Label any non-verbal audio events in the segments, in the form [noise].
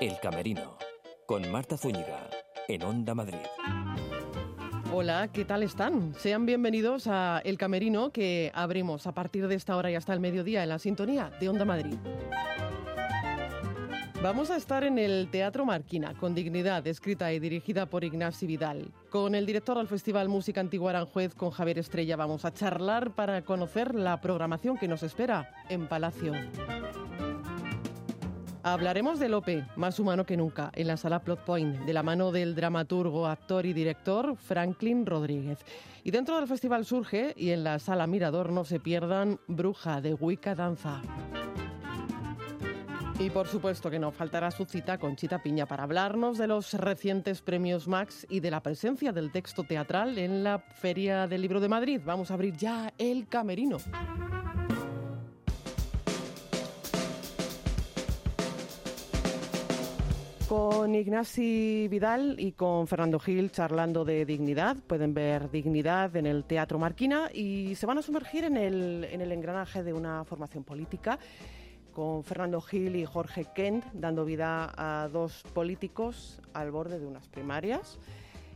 El Camerino, con Marta Zúñiga, en Onda Madrid. Hola, ¿qué tal están? Sean bienvenidos a El Camerino que abrimos a partir de esta hora y hasta el mediodía en la sintonía de Onda Madrid. Vamos a estar en el Teatro Marquina, con dignidad, escrita y dirigida por Ignacio Vidal. Con el director del Festival Música Antigua Aranjuez, con Javier Estrella, vamos a charlar para conocer la programación que nos espera en Palacio. Hablaremos de Lope, más humano que nunca, en la sala Plot Point, de la mano del dramaturgo, actor y director Franklin Rodríguez. Y dentro del festival surge, y en la sala Mirador no se pierdan, Bruja de Wicca Danza. Y por supuesto que no faltará su cita con Chita Piña para hablarnos de los recientes premios Max y de la presencia del texto teatral en la Feria del Libro de Madrid. Vamos a abrir ya el camerino. Con Ignasi Vidal y con Fernando Gil charlando de dignidad. Pueden ver dignidad en el Teatro Marquina y se van a sumergir en el, en el engranaje de una formación política con Fernando Gil y Jorge Kent dando vida a dos políticos al borde de unas primarias.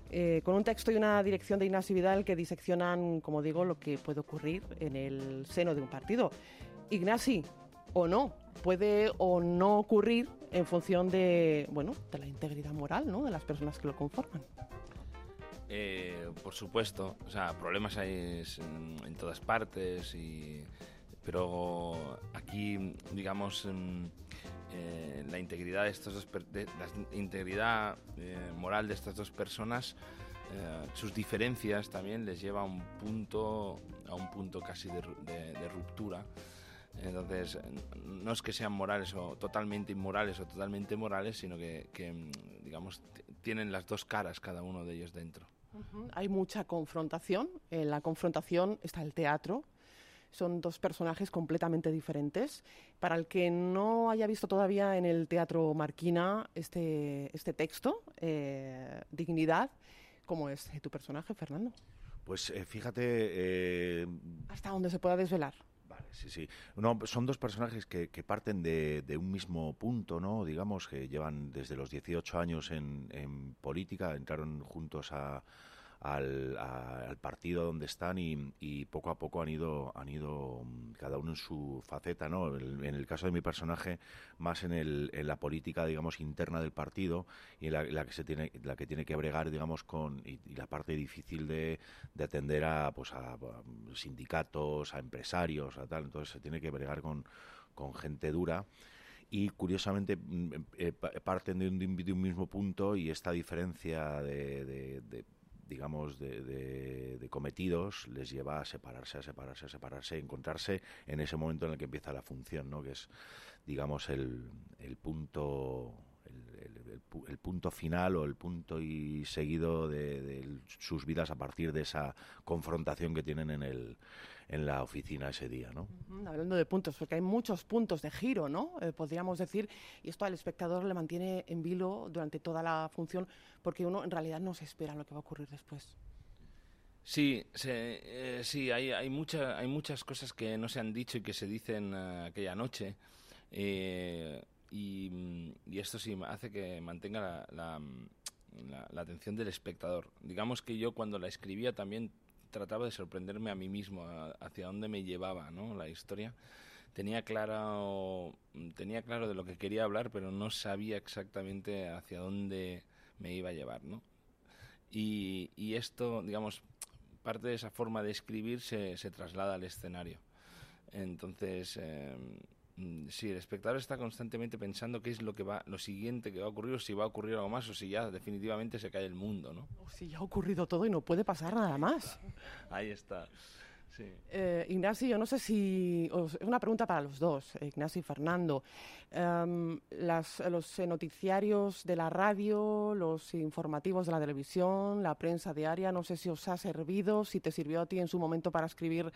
Eh, con un texto y una dirección de Ignacio Vidal que diseccionan, como digo, lo que puede ocurrir en el seno de un partido. Ignasi, o no, puede o no ocurrir en función de, bueno, de la integridad moral ¿no? de las personas que lo conforman. Eh, por supuesto, o sea, problemas hay en, en todas partes y pero aquí, digamos, eh, la integridad de estos dos la integridad eh, moral de estas dos personas, eh, sus diferencias también les lleva a un punto, a un punto casi de, ruptura. Entonces, no es que sean morales o totalmente inmorales o totalmente morales, sino que, digamos, tienen las dos caras cada uno de ellos dentro. Hay mucha confrontación. En la confrontación está el teatro, son dos personajes completamente diferentes. Para el que no haya visto todavía en el Teatro Marquina este, este texto, eh, Dignidad, ¿cómo es tu personaje, Fernando? Pues eh, fíjate... Eh, Hasta dónde se pueda desvelar. Sí, sí. No, son dos personajes que, parten de, un mismo punto, ¿no? Digamos, que llevan desde los 18 años en política, entraron juntos a, al, al partido donde están y, poco a poco han ido, han ido mm, cada uno en su faceta, ¿no? En el caso de mi personaje, más en, el, en la política, digamos, interna del partido y la, la, que se tiene, la que tiene que bregar, digamos, con y, la parte difícil de, de, atender a, pues, a, sindicatos, a empresarios, a tal. Entonces se tiene que bregar con, con gente dura y curiosamente mm, eh, parten de un, de un, mismo punto y esta diferencia de, digamos, de, cometidos les lleva a separarse, a separarse, a separarse, a encontrarse en ese momento en el que empieza la función, ¿no? Que es, digamos, el, el punto el, punto final o el punto y seguido de, sus vidas a partir de esa confrontación que tienen en, el, en la oficina ese día, ¿no? Hablando de puntos, porque hay muchos puntos de giro, ¿no? Eh, podríamos decir, y esto al espectador le mantiene en vilo durante toda la función, porque uno en realidad no se espera lo que va a ocurrir después. Sí, eh, sí, hay, hay, mucha, hay muchas cosas que no se han dicho y que se dicen eh, aquella noche. Y, esto sí hace que mantenga la, la, atención del espectador. Digamos que yo cuando la escribía también trataba de sorprenderme a mí mismo hacia dónde me llevaba ¿no? la historia. Tenía claro, tenía claro de lo que quería hablar, pero no sabía exactamente hacia dónde me iba a llevar. ¿no? Y, y esto, digamos, parte de esa forma de escribir se, se traslada al escenario. Entonces, eh, Mm, sí, el espectador está constantemente pensando qué es lo que va, lo siguiente que va a ocurrir, o si va a ocurrir algo más, o si ya definitivamente se cae el mundo, ¿no? O si ya ha ocurrido todo y no puede pasar nada más. [laughs] Ahí está. Sí. Eh, Ignacio, yo no sé si. Es una pregunta para los dos, eh, Ignacio y Fernando. Em, las, los noticiarios de la radio, los informativos de la televisión, la prensa diaria, no sé si os ha servido, si te sirvió a ti en su momento para escribir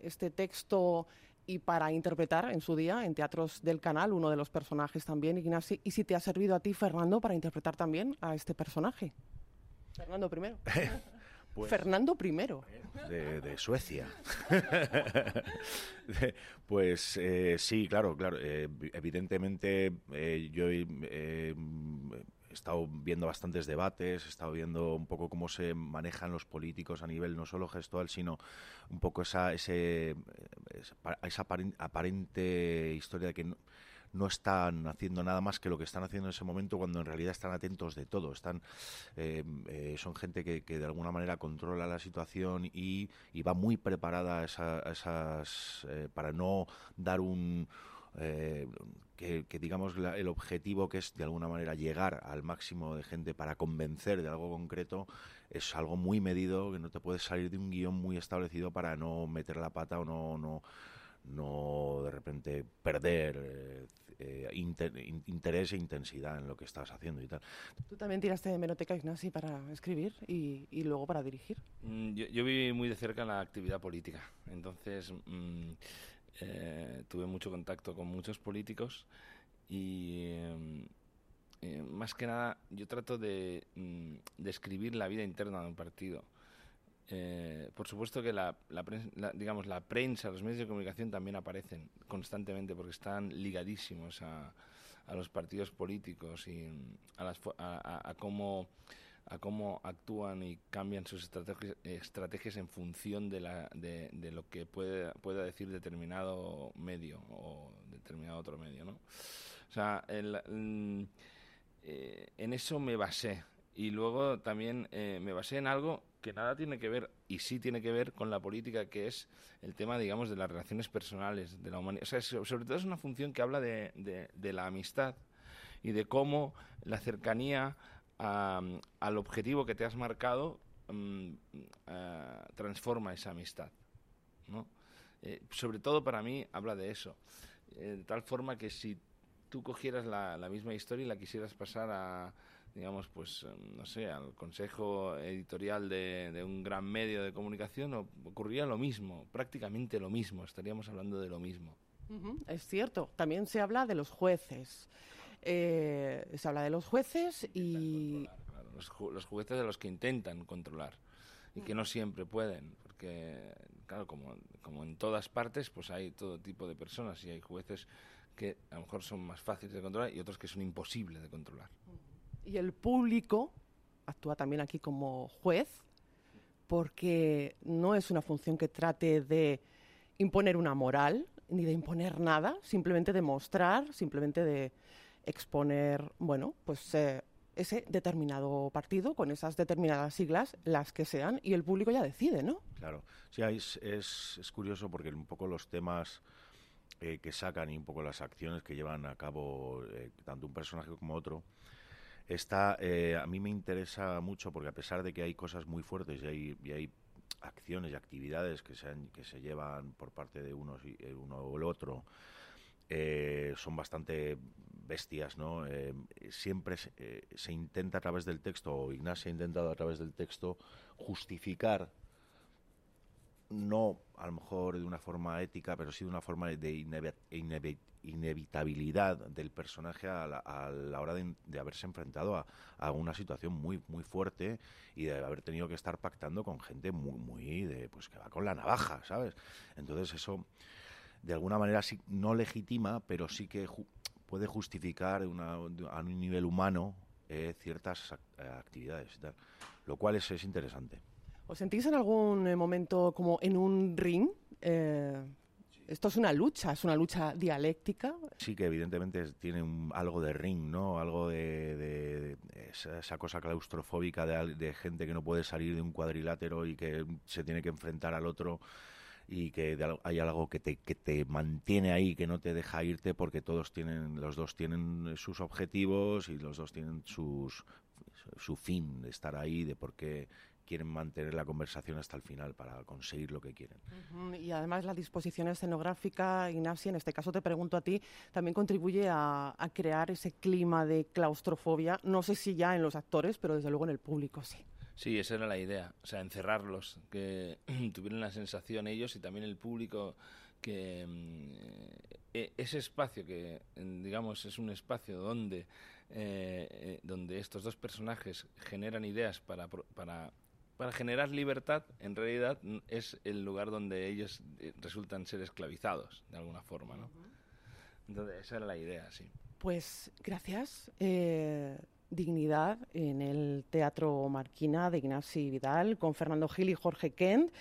este texto y para interpretar en su día en teatros del canal uno de los personajes también, Ignacio. ¿Y si te ha servido a ti, Fernando, para interpretar también a este personaje? Fernando primero. [laughs] Pues Fernando I. De, Suecia. [laughs] pues eh, sí, claro, claro. Eh, evidentemente eh, yo he estado viendo bastantes debates, he estado viendo un poco cómo se manejan los políticos a nivel no solo gestual, sino un poco esa, ese, esa aparente historia de que... No, están haciendo nada más que lo que están haciendo en ese momento cuando en realidad están atentos de todo. Están, eh, eh, son gente que, de alguna manera controla la situación y, va muy preparada esas, eh, para no dar un... que, digamos el objetivo que es de alguna manera llegar al máximo de gente para convencer de algo concreto es algo muy medido que no te puedes salir de un guion muy establecido para no meter la pata o no no no de repente perder eh, eh, interés e intensidad en lo que estás haciendo y tal. ¿Tú también tiraste de Menoteca Ignasi para escribir y, luego para dirigir? Mm, yo, vi muy de cerca la actividad política, entonces mm, eh, tuve mucho contacto con muchos políticos y más que nada yo trato de, mm, de la vida interna de un partido. Eh, por supuesto que la, digamos, la prensa, los medios de comunicación también aparecen constantemente porque están ligadísimos a, los partidos políticos y a, cómo a cómo actúan y cambian sus estrategias, estrategias en función de, la, de, lo que puede, pueda decir determinado medio o determinado otro medio, ¿no? O sea, mm, eh, en eso me basé y luego también eh, me basé en algo que nada tiene que ver, y sí tiene que ver con la política, que es el tema, digamos, de las relaciones personales, de la humanidad. O sea, sobre todo es una función que habla de, de, la amistad y de cómo la cercanía al objetivo que te has marcado mm, transforma esa amistad. ¿no? Eh, sobre todo para mí habla de eso. Eh, de tal forma que si tú cogieras la, misma historia y la quisieras pasar a digamos, pues, em, no sé, al consejo editorial de, un gran medio de comunicación, ocurría lo mismo, prácticamente lo mismo, estaríamos hablando de lo mismo. Es cierto, también se habla de los jueces. Eh, se habla de los jueces y... los, los, jueces de los que intentan controlar y que no siempre pueden, porque, claro, como, como en todas partes, pues hay todo tipo de personas y hay jueces que a lo mejor son más fáciles de controlar y otros que son imposibles de controlar. Y el público actúa también aquí como juez, porque no es una función que trate de imponer una moral ni de imponer nada, simplemente de mostrar, simplemente de exponer, bueno, pues eh, ese determinado partido con esas determinadas siglas, las que sean, y el público ya decide, ¿no? Claro, sí, es, es, curioso porque un poco los temas eh, que sacan y un poco las acciones que llevan a cabo eh, tanto un personaje como otro, Está, a mí me interesa mucho porque a pesar de que hay cosas muy fuertes y hay, y hay acciones y actividades que se, que se llevan por parte de y, uno o el otro, eh, son bastante bestias, ¿no? siempre se, se, intenta a través del texto, o Ignacio ha intentado a través del texto, justificar no a lo mejor de una forma ética, pero sí de una forma de inevitabilidad del personaje a la, hora de, haberse enfrentado a, una situación muy muy fuerte y de haber tenido que estar pactando con gente muy muy de pues que va con la navaja, ¿sabes? Entonces eso de alguna manera sí no legitima, pero sí que puede justificar a un nivel humano eh, ciertas actividades y tal, lo cual es, es interesante. ¿Os sentís en algún eh, momento como en un ring? Eh, esto es una lucha, es una lucha dialéctica. Sí, que evidentemente tiene algo de ring, ¿no? Algo de, esa, cosa claustrofóbica de, gente que no puede salir de un cuadrilátero y que se tiene que enfrentar al otro y que hay algo que te, que te mantiene ahí, que no te deja irte porque todos tienen, los dos tienen sus objetivos y los dos tienen sus, su fin de estar ahí, de por qué quieren mantener la conversación hasta el final para conseguir lo que quieren. Y además la disposición escenográfica, Ignacio, en este caso te pregunto a ti, también contribuye a, crear ese clima de claustrofobia, no sé si ya en los actores, pero desde luego en el público sí. Sí, esa era la idea, o sea, encerrarlos, que [clears throat] tuvieran la sensación ellos y también el público que mm, e, ese espacio que digamos es un espacio donde eh, eh, donde estos dos personajes generan ideas para, para para generar libertad, en realidad es el lugar donde ellos eh, resultan ser esclavizados, de alguna forma, ¿no? Entonces, esa era la idea, sí. Pues gracias. Eh, dignidad en el Teatro Marquina de Ignasi Vidal con Fernando Gil y Jorge Kent.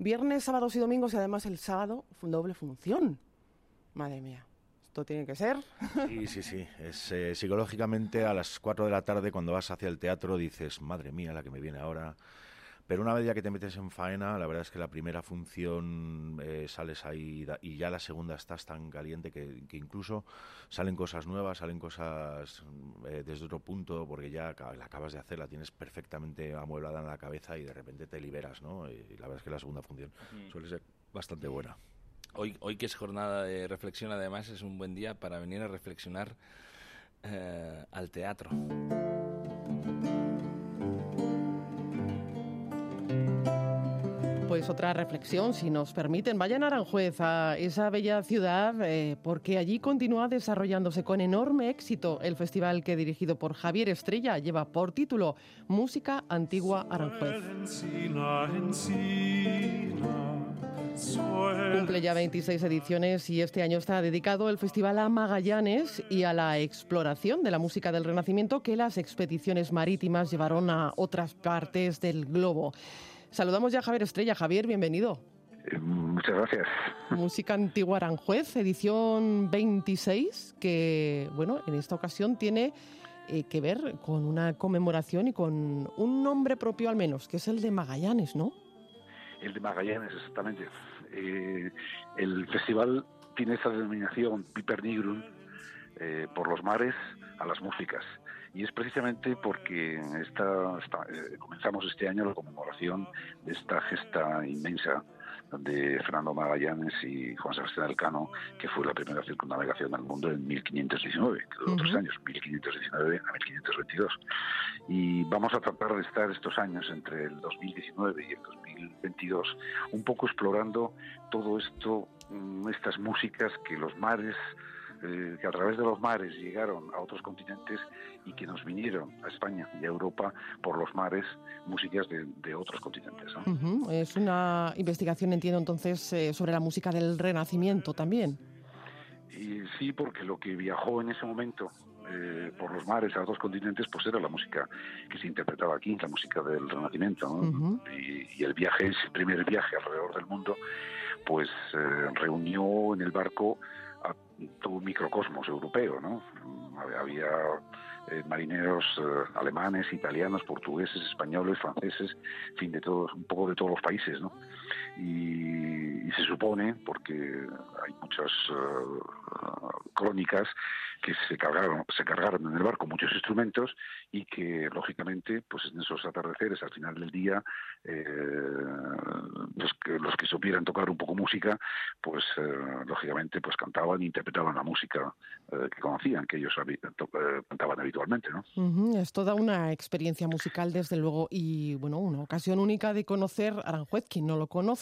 Viernes, sábados y domingos y además el sábado doble función. Madre mía. Esto tiene que ser. Sí, sí, sí. Es, eh, psicológicamente a las 4 de la tarde cuando vas hacia el teatro dices, madre mía, la que me viene ahora. Pero una vez ya que te metes en faena, la verdad es que la primera función eh, sales ahí y ya la segunda estás tan caliente que, incluso salen cosas nuevas, salen cosas eh, desde otro punto, porque ya la acabas de hacer, la tienes perfectamente amueblada en la cabeza y de repente te liberas, ¿no? Y la verdad es que la segunda función suele ser bastante buena. Hoy, hoy que es jornada de reflexión, además, es un buen día para venir a reflexionar eh, al teatro. Pues otra reflexión, si nos permiten. Vayan a Aranjuez, a esa bella ciudad, eh, porque allí continúa desarrollándose con enorme éxito el festival que dirigido por Javier Estrella lleva por título Música Antigua Aranjuez. Cumple ya 26 ediciones y este año está dedicado el festival a Magallanes y a la exploración de la música del Renacimiento que las expediciones marítimas llevaron a otras partes del globo. Saludamos ya a Javier Estrella. Javier, bienvenido. Eh, muchas gracias. Música Antigua Aranjuez, edición 26, que, bueno, en esta ocasión tiene eh, que ver con una conmemoración y con un nombre propio al menos, que es el de Magallanes, ¿no? El de Magallanes, exactamente. Eh, el festival tiene esta denominación Piper Nigrum por los mares a las músicas y es precisamente porque esta, eh, comenzamos este año la conmemoración de esta gesta inmensa de Fernando Magallanes y Juan Sebastián Elcano, que fue la primera circunnavegación al mundo en 1519, que duró otros años, 1519 a 1522. Y vamos a tratar de estar estos años, entre el 2019 y el 2022, un poco explorando todo esto, mm, estas músicas que los mares eh, que a través de los mares llegaron a otros continentes y que nos vinieron a España y a Europa por los mares músicas de, otros continentes. Es una investigación, entiendo entonces, eh, sobre la música del Renacimiento también. Y sí, porque lo que viajó en ese momento eh, por los mares a otros continentes, pues era la música que se interpretaba aquí, la música del Renacimiento. y, y, el viaje, ese primer viaje alrededor del mundo, pues reunió en el barco a un microcosmos europeo, ¿no? Había eh, marineros eh, alemanes, italianos, portugueses, españoles, franceses, en fin, de todos, un poco de todos los países, ¿no? Y, se supone, porque hay muchas eh, crónicas, que se cargaron, se cargaron en el barco muchos instrumentos y que lógicamente, pues en esos atardeceres al final del día, los que los que supieran tocar un poco música, pues lógicamente pues cantaban e interpretaban la música que conocían, que ellos cantaban habitualmente, ¿no? Es toda una experiencia musical desde luego y bueno una ocasión única de conocer Aranjuez quien no lo conoce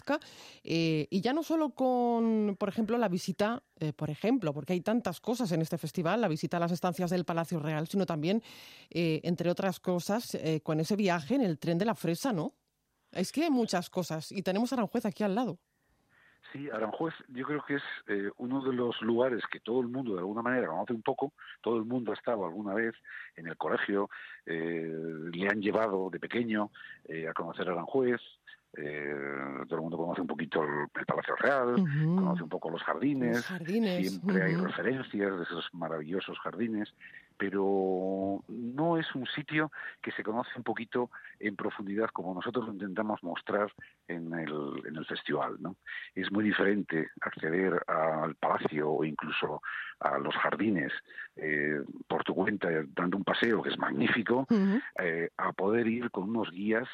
eh, y ya no solo con, por ejemplo, la visita, eh, por ejemplo, porque hay tantas cosas en este festival, la visita a las estancias del Palacio Real, sino también, eh, entre otras cosas, con ese viaje en el tren de la Fresa, ¿no? Es que hay muchas cosas y tenemos Aranjuez aquí al lado. Sí, Aranjuez yo creo que es uno de los lugares que todo el mundo de alguna manera conoce un poco, todo el mundo ha estado alguna vez en el colegio, le han llevado de pequeño a conocer Aranjuez, eh, todo el mundo conoce un poquito el, Palacio Real, conoce un poco los jardines, siempre hay referencias de esos maravillosos jardines, pero no es un sitio que se conoce un poquito en profundidad como nosotros lo intentamos mostrar en el, en el festival. ¿no? Es muy diferente acceder al palacio o incluso a los jardines eh, por tu cuenta, dando un paseo que es magnífico, eh, a poder ir con unos guías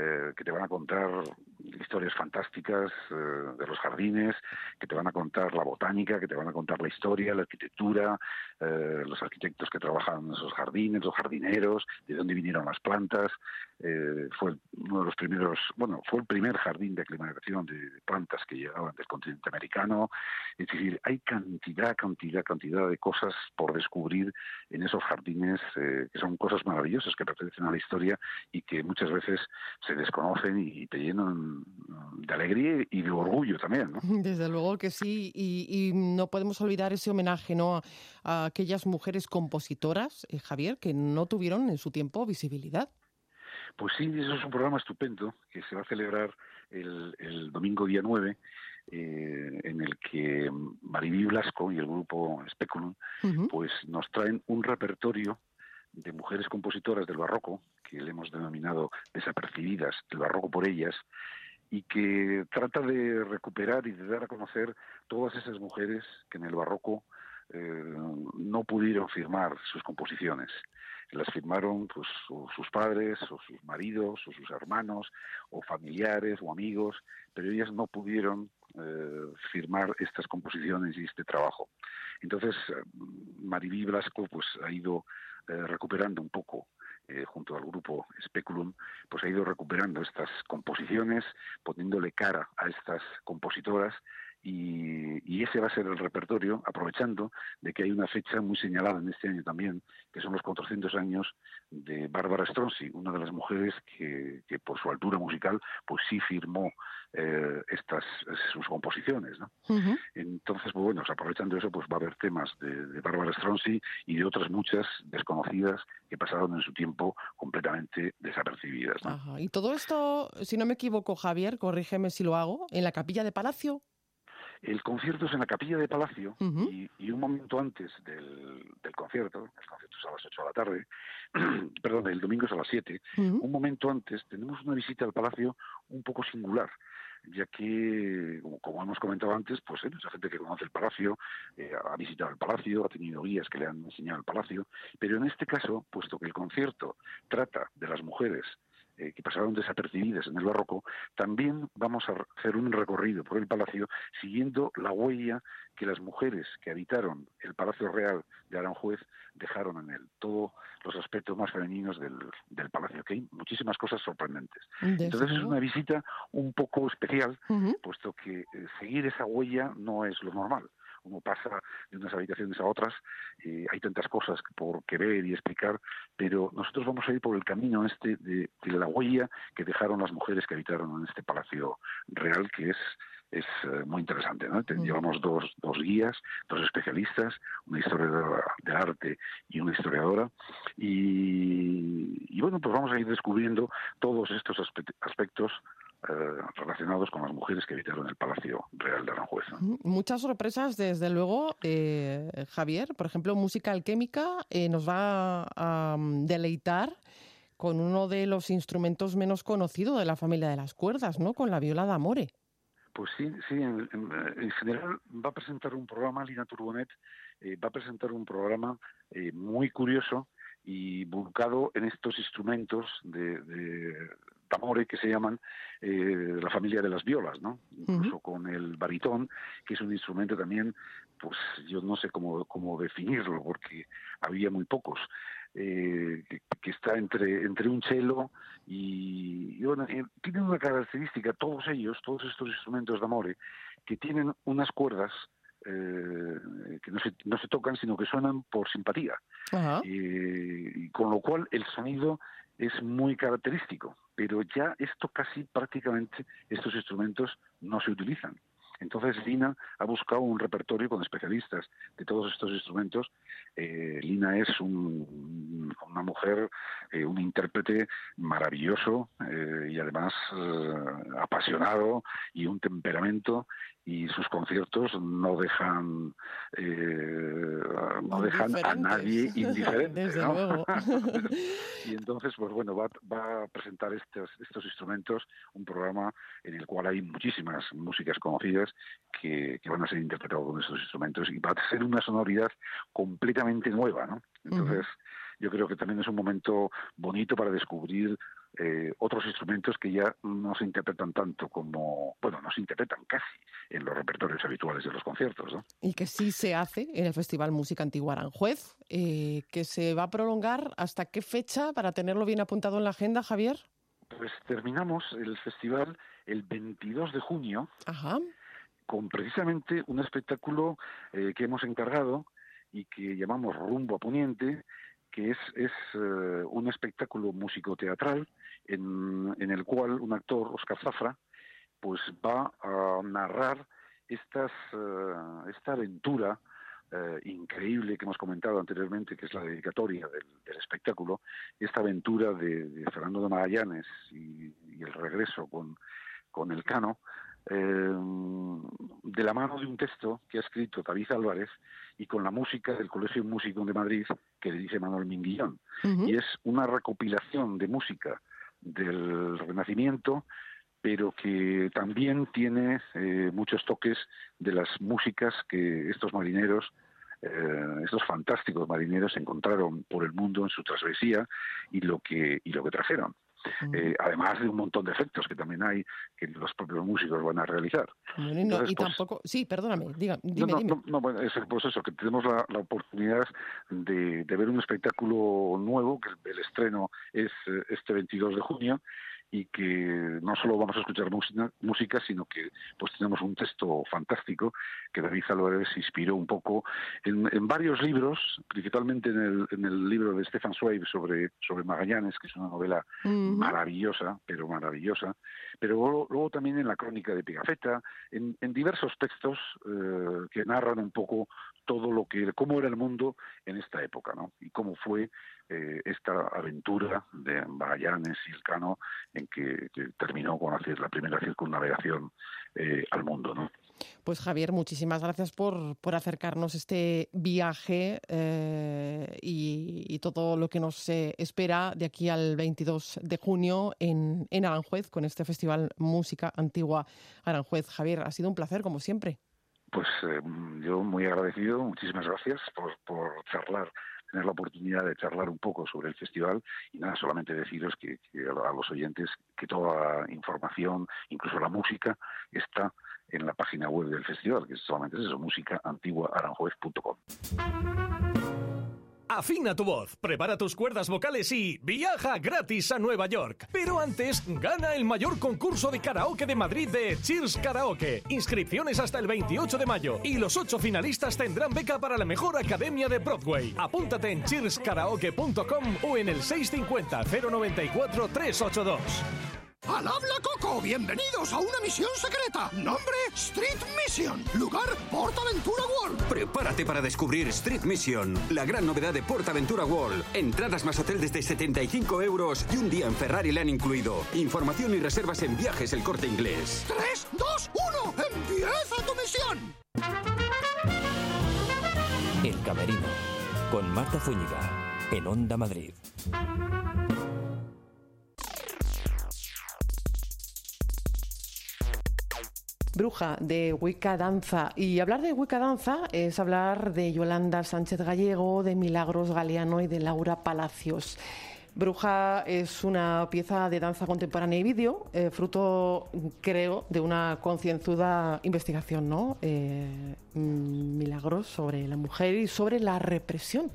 eh, que te van a contar historias fantásticas eh, de los jardines, que te van a contar la botánica, que te van a contar la historia, la arquitectura, eh, los arquitectos que trabajan en esos jardines, los jardineros, de dónde vinieron las plantas. Eh, fue uno de los primeros, bueno, fue el primer jardín de aclimatación de plantas que llegaban del continente americano. Es decir, hay cantidad, cantidad, cantidad de cosas por descubrir en esos jardines, que son cosas maravillosas que pertenecen a la historia y que muchas veces se desconocen y te llenan de alegría y de orgullo también. ¿no? [laughs] Desde luego que sí, y, no podemos olvidar ese homenaje ¿no? a, aquellas mujeres compositoras, eh, Javier, que no tuvieron en su tiempo visibilidad. Pues sí, eso es un programa estupendo que se va a celebrar el, domingo día 9, eh, en el que Mariví Blasco y el grupo Speculum pues nos traen un repertorio de mujeres compositoras del barroco, que le hemos denominado desapercibidas, el barroco por ellas, y que trata de recuperar y de dar a conocer todas esas mujeres que en el barroco no pudieron firmar sus composiciones. Las firmaron pues, sus padres, o sus maridos, o sus hermanos, o familiares, o amigos, pero ellas no pudieron eh, firmar estas composiciones y este trabajo. Entonces, Mariví Blasco pues, ha ido eh, recuperando un poco eh, junto al grupo Speculum, pues ha ido recuperando estas composiciones, poniéndole cara a estas compositoras y, ese va a ser el repertorio, aprovechando de que hay una fecha muy señalada en este año también, que son los 400 años de Bárbara Stronzi, una de las mujeres que, por su altura musical, pues sí firmó eh, estas sus composiciones. ¿no? Entonces, pues bueno, aprovechando eso, pues va a haber temas de, Bárbara Stronzi y de otras muchas desconocidas que pasaron en su tiempo completamente desapercibidas. Y todo esto, si no me equivoco, Javier, corrígeme si lo hago, en la capilla de Palacio. El concierto es en la capilla de Palacio y, un momento antes del, concierto, el concierto es a las 8 de la tarde, [clears throat] perdón, el domingo es a las 7, un momento antes tenemos una visita al Palacio un poco singular ya que, como, hemos comentado antes, pues hay mucha gente que conoce el palacio, eh, ha visitado el palacio, ha tenido guías que le han enseñado el palacio, pero en este caso, puesto que el concierto trata de las mujeres eh, que pasaron desapercibidas en el barroco, también vamos a hacer un recorrido por el palacio siguiendo la huella que las mujeres que habitaron el Palacio Real de Aranjuez dejaron en él, todos los aspectos más femeninos del, palacio, que hay muchísimas cosas sorprendentes. Entonces es una visita un poco especial, puesto que eh, seguir esa huella no es lo normal como pasa de unas habitaciones a otras, eh, hay tantas cosas por que ver y explicar, pero nosotros vamos a ir por el camino este de, la huella que dejaron las mujeres que habitaron en este palacio real, que es es eh, muy interesante. ¿no? Llevamos dos, dos guías, dos especialistas, una historiadora de arte y una historiadora, y, y bueno, pues vamos a ir descubriendo todos estos aspectos relacionados con las mujeres que habitaron el Palacio Real de Aranjuez. Muchas sorpresas, desde luego, eh, Javier. Por ejemplo, Música Alquémica eh, nos va a mm, deleitar con uno de los instrumentos menos conocidos de la familia de las cuerdas, ¿no? Con la viola de Amore. Pues sí, sí, en, general va a presentar un programa, Lina Turbonet, va a presentar un programa muy curioso y buscado en estos instrumentos de, tamore que se llaman eh, la familia de las violas, ¿no? Incluso con el baritón, que es un instrumento también, pues yo no sé cómo, cómo definirlo, porque había muy pocos. Eh, que, está entre, entre un cello y, bueno, eh, tienen una característica, todos ellos, todos estos instrumentos de amore, que tienen unas cuerdas que no se, no se tocan, sino que suenan por simpatía. y con lo cual el sonido es muy característico, pero ya esto casi prácticamente, estos instrumentos no se utilizan. Entonces Lina ha buscado un repertorio con especialistas de todos estos instrumentos. Eh, Lina es una mujer, eh, un intérprete maravilloso eh, y además apasionado y un temperamento y sus conciertos no dejan eh, no dejan a nadie [laughs] indiferente [laughs] y entonces pues bueno va, va a presentar estos, estos instrumentos un programa en el cual hay muchísimas músicas conocidas que, que van a ser interpretadas con estos instrumentos y va a ser una sonoridad completamente nueva no entonces yo creo que también es un momento bonito para descubrir eh, otros instrumentos que ya no se interpretan tanto como, bueno, no se interpretan casi en los repertorios habituales de los conciertos. ¿no? Y que sí se hace en el Festival Música Antigua Aranjuez, eh, que se va a prolongar hasta qué fecha para tenerlo bien apuntado en la agenda, Javier. Pues terminamos el festival el 22 de junio con precisamente un espectáculo eh, que hemos encargado y que llamamos Rumbo a Poniente, que es, es eh, un espectáculo musicoteatral en, en el cual un actor, Oscar Zafra, pues va a narrar estas, eh, esta aventura eh, increíble que hemos comentado anteriormente, que es la dedicatoria del, espectáculo, esta aventura de, Fernando de Magallanes y, el regreso con, con el Cano, de la mano de un texto que ha escrito David Álvarez y con la música del Colegio Músico de Madrid que dirige Manuel Minguillón. Y es una recopilación de música del Renacimiento, pero que también tiene eh, muchos toques de las músicas que estos marineros eh, estos fantásticos marineros encontraron por el mundo en su travesía y lo que y lo que trajeron. Eh, además de un montón de efectos que también hay que los propios músicos van a realizar. y pues tampoco, sí, perdóname, diga, dime, no, dime. No, bueno, es pues eso, que tenemos la, oportunidad de, de, ver un espectáculo nuevo, que el estreno es eh, este 22 de junio, y que no solo vamos a escuchar música, sino que pues tenemos un texto fantástico que David Álvarez inspiró un poco en, varios libros, principalmente en el, en el libro de Stefan Zweig sobre, sobre Magallanes, que es una novela maravillosa, pero maravillosa, pero luego, también en la crónica de Pigafetta, en, en diversos textos eh, que narran un poco todo lo que, cómo era el mundo en esta época, ¿no? Y cómo fue eh, esta aventura de Magallanes y el Cano en que, terminó con hacer la primera circunnavegación eh, al mundo, ¿no? Pues Javier, muchísimas gracias por, por acercarnos este viaje eh, y, todo lo que nos espera de aquí al 22 de junio en, en Aranjuez con este Festival Música Antigua Aranjuez. Javier, ha sido un placer como siempre. Pues eh, yo muy agradecido, muchísimas gracias por, por charlar tener la oportunidad de charlar un poco sobre el festival y nada, solamente deciros que, a los oyentes que toda la información, incluso la música, está en la página web del festival, que solamente es eso, músicaaranjuez.com. Afina tu voz, prepara tus cuerdas vocales y viaja gratis a Nueva York. Pero antes, gana el mayor concurso de karaoke de Madrid de Cheers Karaoke. Inscripciones hasta el 28 de mayo y los ocho finalistas tendrán beca para la mejor academia de Broadway. Apúntate en cheerskaraoke.com o en el 650 094 382. ¡Al habla Coco! ¡Bienvenidos a una misión secreta! Nombre Street Mission. Lugar PortAventura World. Prepárate para descubrir Street Mission, la gran novedad de PortAventura World. Entradas más hotel desde 75 euros y un día en Ferrari le han incluido. Información y reservas en viajes el corte inglés. 3, 2, 1. ¡Empieza tu misión! El Camerino, con Marta Zúñiga, en Onda Madrid. Bruja de Wicca Danza. Y hablar de Wicca Danza es hablar de Yolanda Sánchez Gallego, de Milagros Galeano y de Laura Palacios. Bruja es una pieza de danza contemporánea y vídeo, eh, fruto, creo, de una concienzuda investigación, ¿no? Eh, mm, milagros sobre la mujer y sobre la represión.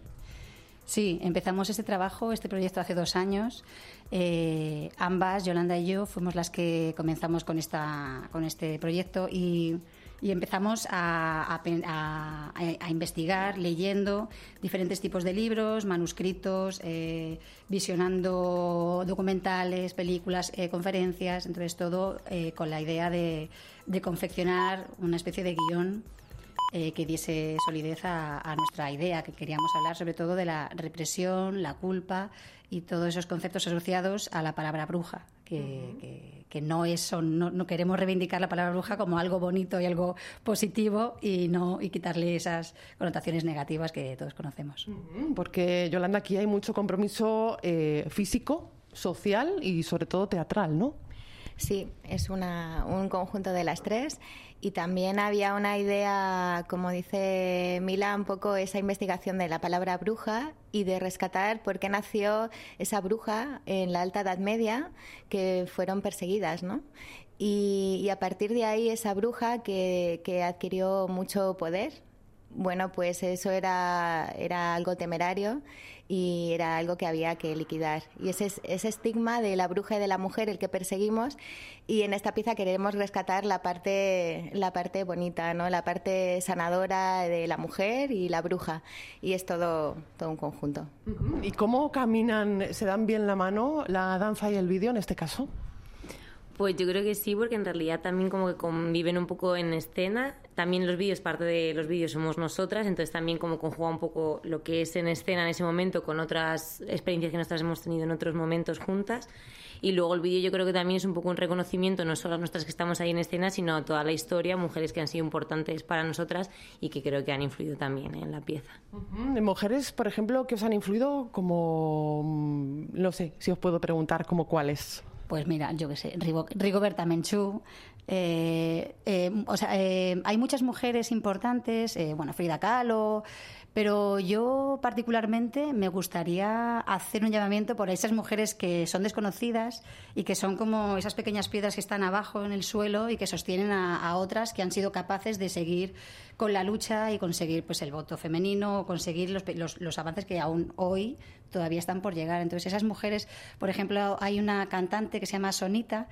Sí, empezamos este trabajo, este proyecto hace dos años. Eh, ambas, Yolanda y yo, fuimos las que comenzamos con, esta, con este proyecto y, empezamos a, investigar, leyendo diferentes tipos de libros, manuscritos, eh, visionando documentales, películas, eh, conferencias, entonces todo con la idea de, de confeccionar una especie de guion eh, que diese solidez a, nuestra idea, que queríamos hablar sobre todo de la represión, la culpa y todos esos conceptos asociados a la palabra bruja, que, que, no, es, no, no, queremos reivindicar la palabra bruja como algo bonito y algo positivo y, no, y quitarle esas connotaciones negativas que todos conocemos. Porque, Yolanda, aquí hay mucho compromiso eh, físico, social y sobre todo teatral, ¿no? Sí, es una, un conjunto de las tres y también había una idea, como dice Mila, un poco esa investigación de la palabra bruja y de rescatar por qué nació esa bruja en la Alta Edad Media que fueron perseguidas, ¿no? Y, a partir de ahí esa bruja que, que adquirió mucho poder, bueno, pues eso era, era algo temerario y era algo que había que liquidar. Y ese, ese estigma de la bruja y de la mujer, el que perseguimos, y en esta pieza queremos rescatar la parte, la parte bonita, ¿no? la parte sanadora de la mujer y la bruja. Y es todo, todo un conjunto. ¿Y cómo caminan, se dan bien la mano la danza y el vídeo en este caso? Pues yo creo que sí, porque en realidad también como que conviven un poco en escena. También los vídeos, parte de los vídeos somos nosotras, entonces también como conjuga un poco lo que es en escena en ese momento con otras experiencias que nosotras hemos tenido en otros momentos juntas. Y luego el vídeo yo creo que también es un poco un reconocimiento, no solo a nuestras que estamos ahí en escena, sino a toda la historia, mujeres que han sido importantes para nosotras y que creo que han influido también en la pieza. Mujeres, por ejemplo, que os han influido como, mm, no sé, si os puedo preguntar, como cuáles. Pues mira, yo qué sé, Rigoberta Menchú. Eh, eh, o sea, eh, hay muchas mujeres importantes, bueno, Frida Kahlo, pero yo particularmente me gustaría hacer un llamamiento por esas mujeres que son desconocidas y que son como esas pequeñas piedras que están abajo en el suelo y que sostienen a, otras que han sido capaces de seguir con la lucha y conseguir pues el voto femenino o conseguir los, los, avances que aún hoy todavía están por llegar. Entonces esas mujeres, por ejemplo, hay una cantante que se llama Sonita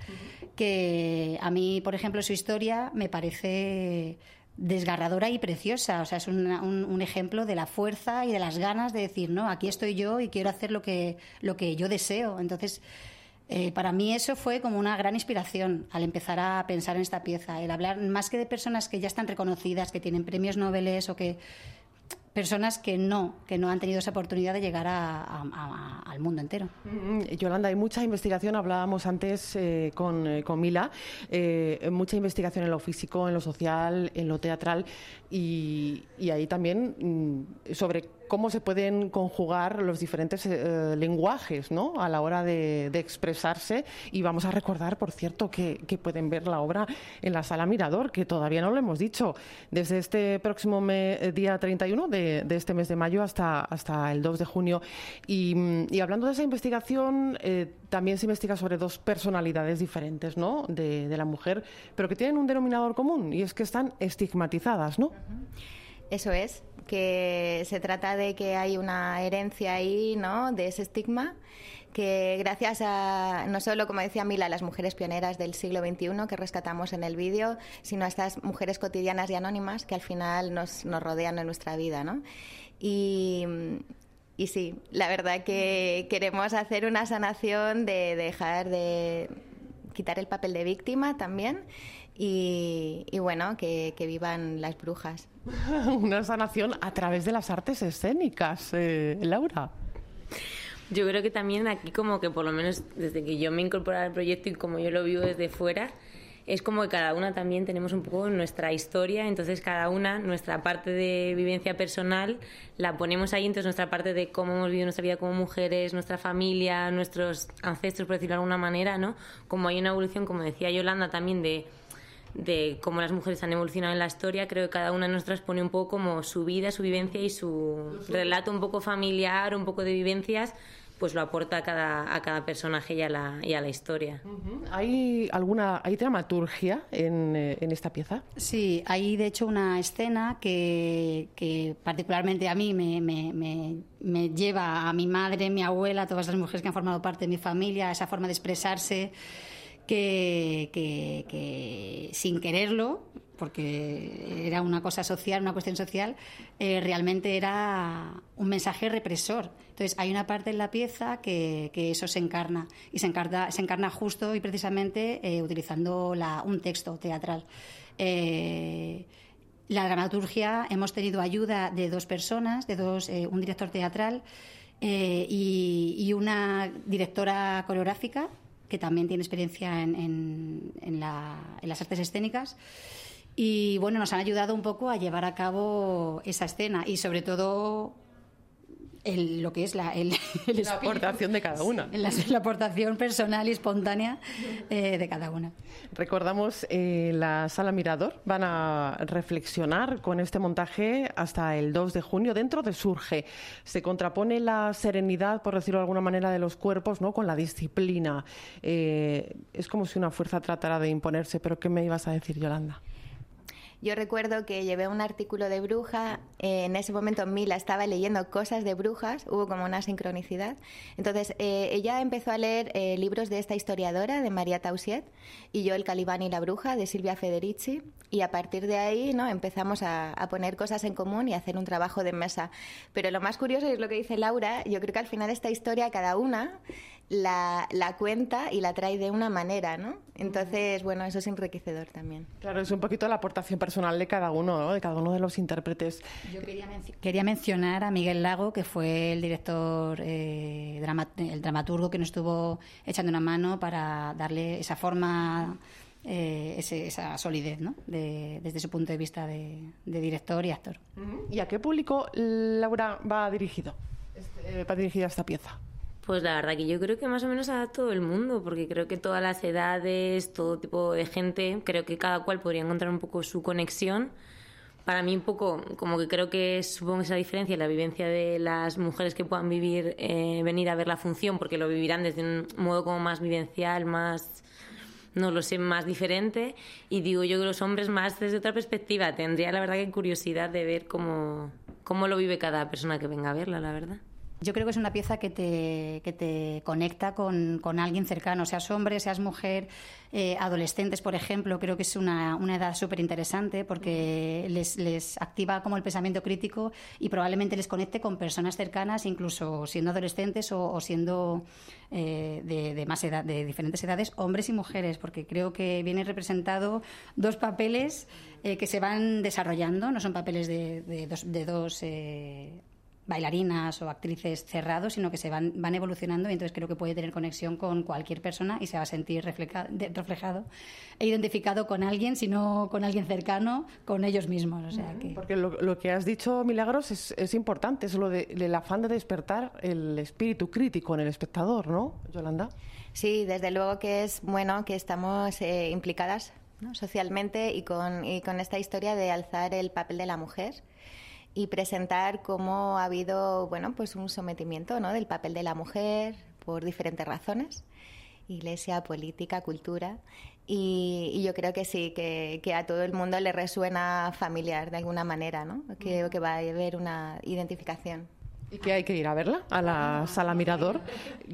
que a mí, por ejemplo, su historia me parece desgarradora y preciosa. O sea, es un, ejemplo de la fuerza y de las ganas de decir, no, aquí estoy yo y quiero hacer lo que, lo que yo deseo. Entonces, eh, para mí eso fue como una gran inspiración al empezar a pensar en esta pieza. El hablar más que de personas que ya están reconocidas, que tienen premios Nobel o que personas que no, que no han tenido esa oportunidad de llegar al mundo entero. Mm, Yolanda, hay mucha investigación, hablábamos antes eh, con, eh, con, Mila, eh, mucha investigación en lo físico, en lo social, en lo teatral y, y ahí también mm, sobre cómo se pueden conjugar los diferentes eh, lenguajes ¿no? a la hora de, expresarse. Y vamos a recordar, por cierto, que, pueden ver la obra en la sala Mirador, que todavía no lo hemos dicho, desde este próximo eh, día 31 de, este mes de mayo hasta, hasta el 2 de junio. Y, hablando de esa investigación, eh, también se investiga sobre dos personalidades diferentes ¿no? de, de la mujer, pero que tienen un denominador común y es que están estigmatizadas, ¿no? Eso es, que se trata de que hay una herencia ahí, ¿no? De ese estigma que gracias a, no solo, como decía Mila, las mujeres pioneras del siglo XXI que rescatamos en el vídeo, sino a estas mujeres cotidianas y anónimas que al final nos, nos rodean en nuestra vida, ¿no? Y, y sí, la verdad que queremos hacer una sanación de dejar de quitar el papel de víctima también y, bueno, que, vivan las brujas. [laughs] Una sanación a través de las artes escénicas, eh, Laura. Yo creo que también aquí como que por lo menos desde que yo me incorporé al proyecto y como yo lo vivo desde fuera, es como que cada una también tenemos un poco nuestra historia, entonces cada una, nuestra parte de vivencia personal, la ponemos ahí, entonces nuestra parte de cómo hemos vivido nuestra vida como mujeres, nuestra familia, nuestros ancestros, por decirlo de alguna manera, ¿no? Como hay una evolución, como decía Yolanda, también de de cómo las mujeres han evolucionado en la historia, creo que cada una de nosotras pone un poco como su vida, su vivencia y su relato un poco familiar, un poco de vivencias, pues lo aporta a cada, a cada personaje y a la, y a la historia. ¿Hay alguna hay dramaturgia en, eh, en, esta pieza? Sí, hay de hecho una escena que, que particularmente a mí me, me, me, me, lleva a mi madre, mi abuela, a todas las mujeres que han formado parte de mi familia, a esa forma de expresarse que, sin quererlo, porque era una cosa social, una cuestión social, eh, realmente era un mensaje represor. Entonces hay una parte en la pieza que, eso se encarna y se encarna, justo y precisamente eh, utilizando un texto teatral. Eh, la dramaturgia hemos tenido ayuda de dos personas, de dos, un director teatral y, una directora coreográfica que también tiene experiencia en, las artes escénicas. Y bueno, nos han ayudado un poco a llevar a cabo esa escena y sobre todo lo que es la, el, [laughs] la aportación de cada una. La, la aportación personal y espontánea eh, de cada una. Recordamos eh, la sala Mirador. Van a reflexionar con este montaje hasta el 2 de junio dentro de Surge. Se contrapone la serenidad, por decirlo de alguna manera, de los cuerpos ¿no? con la disciplina. Eh, es como si una fuerza tratara de imponerse. ¿Pero qué me ibas a decir, Yolanda? Yo recuerdo que llevé un artículo de bruja, eh, en ese momento Mila estaba leyendo cosas de brujas, hubo como una sincronicidad. Entonces eh, ella empezó a leer eh, libros de esta historiadora, de María Tausiet, y yo El Calibán y la Bruja, de Silvia Federici, y a partir de ahí ¿no? empezamos a, a poner cosas en común y a hacer un trabajo de mesa. Pero lo más curioso es lo que dice Laura, yo creo que al final esta historia cada una la, la, cuenta y la trae de una manera, ¿no? Entonces, bueno, eso es enriquecedor también. Claro, es un poquito la aportación personal de cada uno, ¿no? de cada uno de los intérpretes. Yo quería, quería mencionar a Miguel Lago, que fue el director, eh, drama el dramaturgo que nos estuvo echando una mano para darle esa forma eh, ese, esa solidez, ¿no? De, desde su punto de vista de, de director y actor. ¿Y a qué público, Laura, va dirigido? Este, va dirigida esta pieza. Pues la verdad que yo creo que más o menos a todo el mundo, porque creo que todas las edades, todo tipo de gente, creo que cada cual podría encontrar un poco su conexión. Para mí un poco, como que creo que supongo esa diferencia, la vivencia de las mujeres que puedan vivir, eh, venir a ver la función, porque lo vivirán desde un modo como más vivencial, más, no lo sé, más diferente. Y digo yo que los hombres más desde otra perspectiva. Tendría la verdad que curiosidad de ver cómo, cómo lo vive cada persona que venga a verla, la verdad. Yo creo que es una pieza que te, que te conecta con, con alguien cercano, seas hombre, seas mujer, eh, adolescentes, por ejemplo. Creo que es una, una edad súper interesante porque les, les activa como el pensamiento crítico y probablemente les conecte con personas cercanas, incluso siendo adolescentes o, o siendo eh, de, de, más edad, de diferentes edades, hombres y mujeres, porque creo que viene representado dos papeles eh, que se van desarrollando, no son papeles de, de dos. De dos bailarinas o actrices cerrados, sino que se van, van evolucionando y entonces creo que puede tener conexión con cualquier persona y se va a sentir refleja, de, reflejado e identificado con alguien, si no con alguien cercano, con ellos mismos. O sea, que... Porque lo, lo, que has dicho, Milagros, es, es importante, es lo de, el afán de despertar el espíritu crítico en el espectador, ¿no, Yolanda? Sí, desde luego que es bueno que estamos eh, implicadas ¿no? socialmente y con, y con esta historia de alzar el papel de la mujer y presentar cómo ha habido bueno pues un sometimiento ¿no? del papel de la mujer por diferentes razones iglesia política cultura y, y yo creo que sí que, que, a todo el mundo le resuena familiar de alguna manera no creo que va a haber una identificación y que hay que ir a verla a la sala Mirador,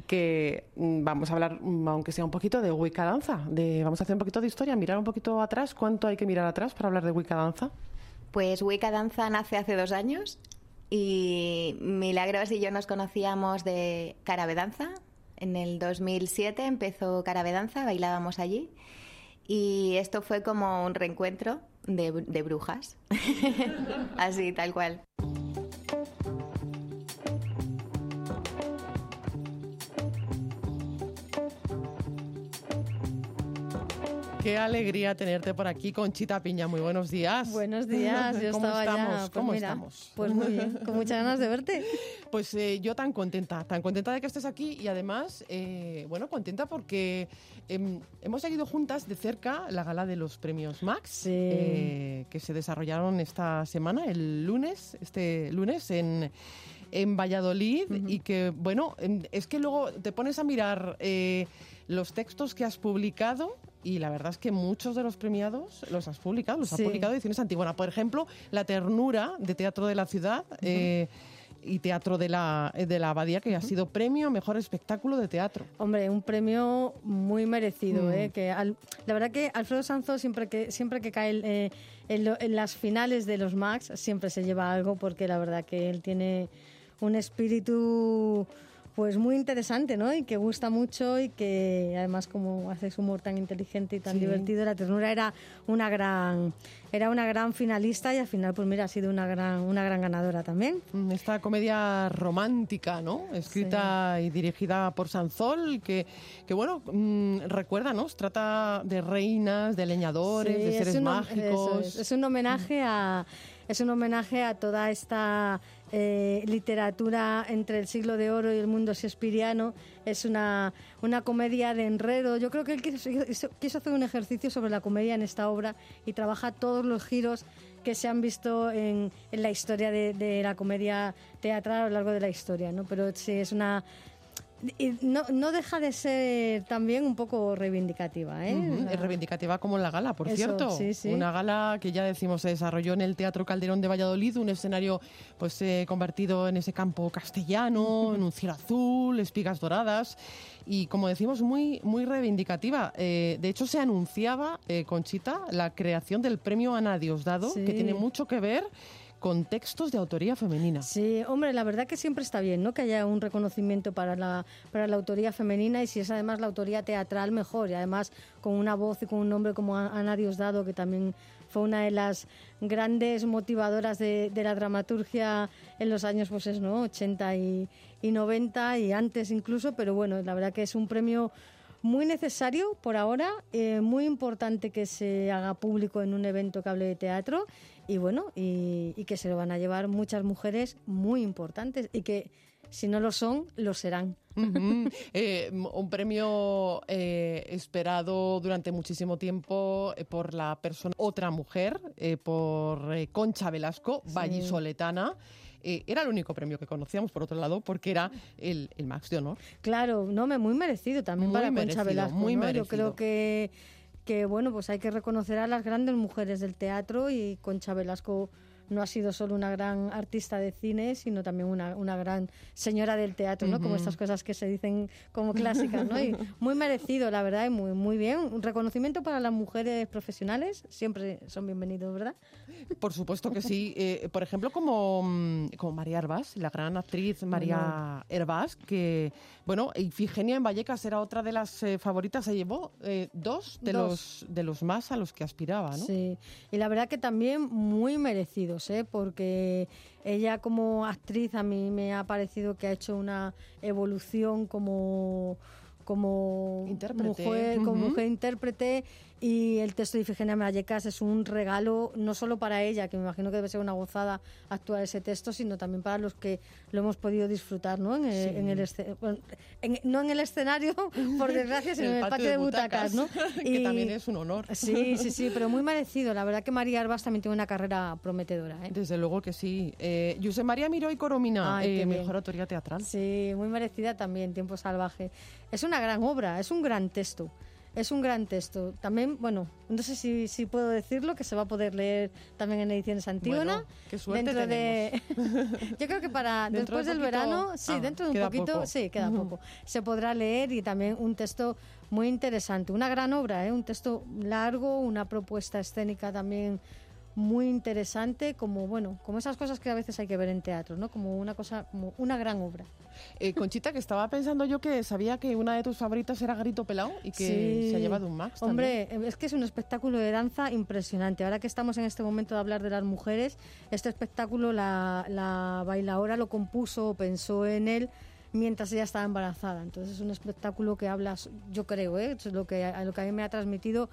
que vamos a hablar, aunque sea un poquito, de Wicca Danza. De, vamos a hacer un poquito de historia, mirar un poquito atrás. ¿Cuánto hay que mirar atrás para hablar de Wicca Danza? Pues Wicca Danza nace hace dos años y Milagros y yo nos conocíamos de Caravedanza. En el 2007 empezó Caravedanza, bailábamos allí y esto fue como un reencuentro de, de brujas, [laughs] así tal cual. Qué alegría tenerte por aquí, Conchita Piña. Muy buenos días. Buenos días. Yo ¿Cómo estaba estamos? Ya, pues ¿Cómo mira, estamos? Pues muy bien, con muchas ganas de verte. [laughs] Pues eh, yo tan contenta, tan contenta de que estés aquí y además, eh, bueno, contenta porque eh, hemos seguido juntas de cerca la gala de los premios Max sí. eh, que se desarrollaron esta semana, el lunes, este lunes en en Valladolid uh -huh. y que, bueno, es que luego te pones a mirar eh, los textos que has publicado y la verdad es que muchos de los premiados los has publicado, los sí. has publicado ediciones Antigona. Por ejemplo, La Ternura de Teatro de la Ciudad. Uh -huh. eh, y Teatro de la, de la Abadía, que ha sido premio Mejor Espectáculo de Teatro. Hombre, un premio muy merecido. Mm. Eh, que al, la verdad que Alfredo Sanzo, siempre que, siempre que cae eh, en, lo, en las finales de los Max, siempre se lleva algo, porque la verdad que él tiene un espíritu pues muy interesante, ¿no? Y que gusta mucho y que además como hace su humor tan inteligente y tan sí. divertido, la ternura era una gran era una gran finalista y al final pues mira ha sido una gran una gran ganadora también. Esta comedia romántica, ¿no? Escrita sí. y dirigida por Sanzol que que bueno, mmm, recuerda, ¿no? Trata de reinas, de leñadores, sí, de seres un, mágicos. Es. es. un homenaje a es un homenaje a toda esta eh, literatura entre el siglo de oro y el mundo shakespeariano. Es una, una comedia de enredo. Yo creo que él quiso, quiso hacer un ejercicio sobre la comedia en esta obra y trabaja todos los giros que se han visto en, la historia de, de, la comedia teatral a lo largo de la historia, ¿no? Pero sí, es una no, no, deja de ser también un poco reivindicativa. ¿eh? Uh -huh. Reivindicativa como en la gala, por Eso, cierto. Sí, sí. Una gala que ya decimos se desarrolló en el Teatro Calderón de Valladolid, un escenario pues eh, convertido en ese campo castellano, [laughs] en un cielo azul, espigas doradas y como decimos muy muy reivindicativa. Eh, de hecho se anunciaba eh, Conchita la creación del premio Ana Diosdado, sí. que tiene mucho que ver con textos de autoría femenina. Sí, hombre, la verdad que siempre está bien, ¿no? Que haya un reconocimiento para la, para la autoría femenina y si es además la autoría teatral, mejor. Y además con una voz y con un nombre como Ana Diosdado, que también fue una de las grandes motivadoras de, de la dramaturgia en los años, pues es, ¿no? 80 y, y 90 y antes incluso, pero bueno, la verdad que es un premio muy necesario por ahora, eh, muy importante que se haga público en un evento que hable de teatro y bueno, y, y, que se lo van a llevar muchas mujeres muy importantes y que si no lo son, lo serán. Uh -huh. eh, un premio eh, esperado durante muchísimo tiempo eh, por la persona, otra mujer, por Concha Velasco, sí. vallisoletana. Eh, era el único premio que conocíamos, por otro lado, porque era el, el Max de Honor. Claro, no, me muy merecido también muy para merecido, Concha Velasco. Muy ¿no? merecido. Yo creo que que bueno, pues hay que reconocer a las grandes mujeres del teatro y Concha Velasco no ha sido solo una gran artista de cine, sino también una, una gran señora del teatro, ¿no? Uh -huh. Como estas cosas que se dicen como clásicas, ¿no? Y [laughs] muy merecido, la verdad, y muy, muy bien. Un reconocimiento para las mujeres profesionales, siempre son bienvenidos, ¿verdad? Por supuesto que sí. Eh, por ejemplo, como, mm, como María Herbás, la gran actriz María Herbás, que, bueno, Ifigenia en Vallecas era otra de las eh, favoritas, se llevó eh, dos, de, dos. Los, de los más a los que aspiraba, ¿no? Sí, y la verdad que también muy merecido ¿eh? porque ella como actriz a mí me ha parecido que ha hecho una evolución como como intérprete. mujer, como uh -huh. mujer intérprete y el texto de Ifigenia Vallecas es un regalo no solo para ella, que me imagino que debe ser una gozada actuar ese texto, sino también para los que lo hemos podido disfrutar, ¿no? En, el, sí. en el bueno, en, no en el escenario, [laughs] por desgracia, sino en el, patio, de butacas, ¿no? [laughs] Y, que también es un honor. [laughs] Sí, sí, sí, pero muy merecido. La verdad que María Arbas también tiene una carrera prometedora. ¿eh? Desde luego que sí. Eh, José María Miró y Coromina, Ay, eh, mejor autoría teatral. Sí, muy merecida también, Tiempo Salvaje. Es una gran obra, es un gran texto. Es un gran texto. También, bueno, no sé si, si puedo decirlo, que se va a poder leer también en ediciones Antígona. Bueno, qué suerte dentro tenemos. de [laughs] Yo creo que para [laughs] después de del verano, sí, ah, dentro de un poquito, poco. sí, queda poco. [laughs] Se podrá leer y también un texto muy interesante. Una gran obra, ¿eh? un texto largo, una propuesta escénica también muy interesante, como bueno, como esas cosas que a veces hay que ver en teatro, ¿no? Como una cosa, como una gran obra. Eh, Conchita, que estaba pensando yo que sabía que una de tus favoritas era Grito Pelao y que sí. se ha llevado un Max. Hombre, también. es que es un espectáculo de danza impresionante. Ahora que estamos en este momento de hablar de las mujeres, este espectáculo la, la bailadora lo compuso, pensó en él mientras ella estaba embarazada. Entonces es un espectáculo que habla, yo creo, ¿eh? es lo que, lo que a mí me ha transmitido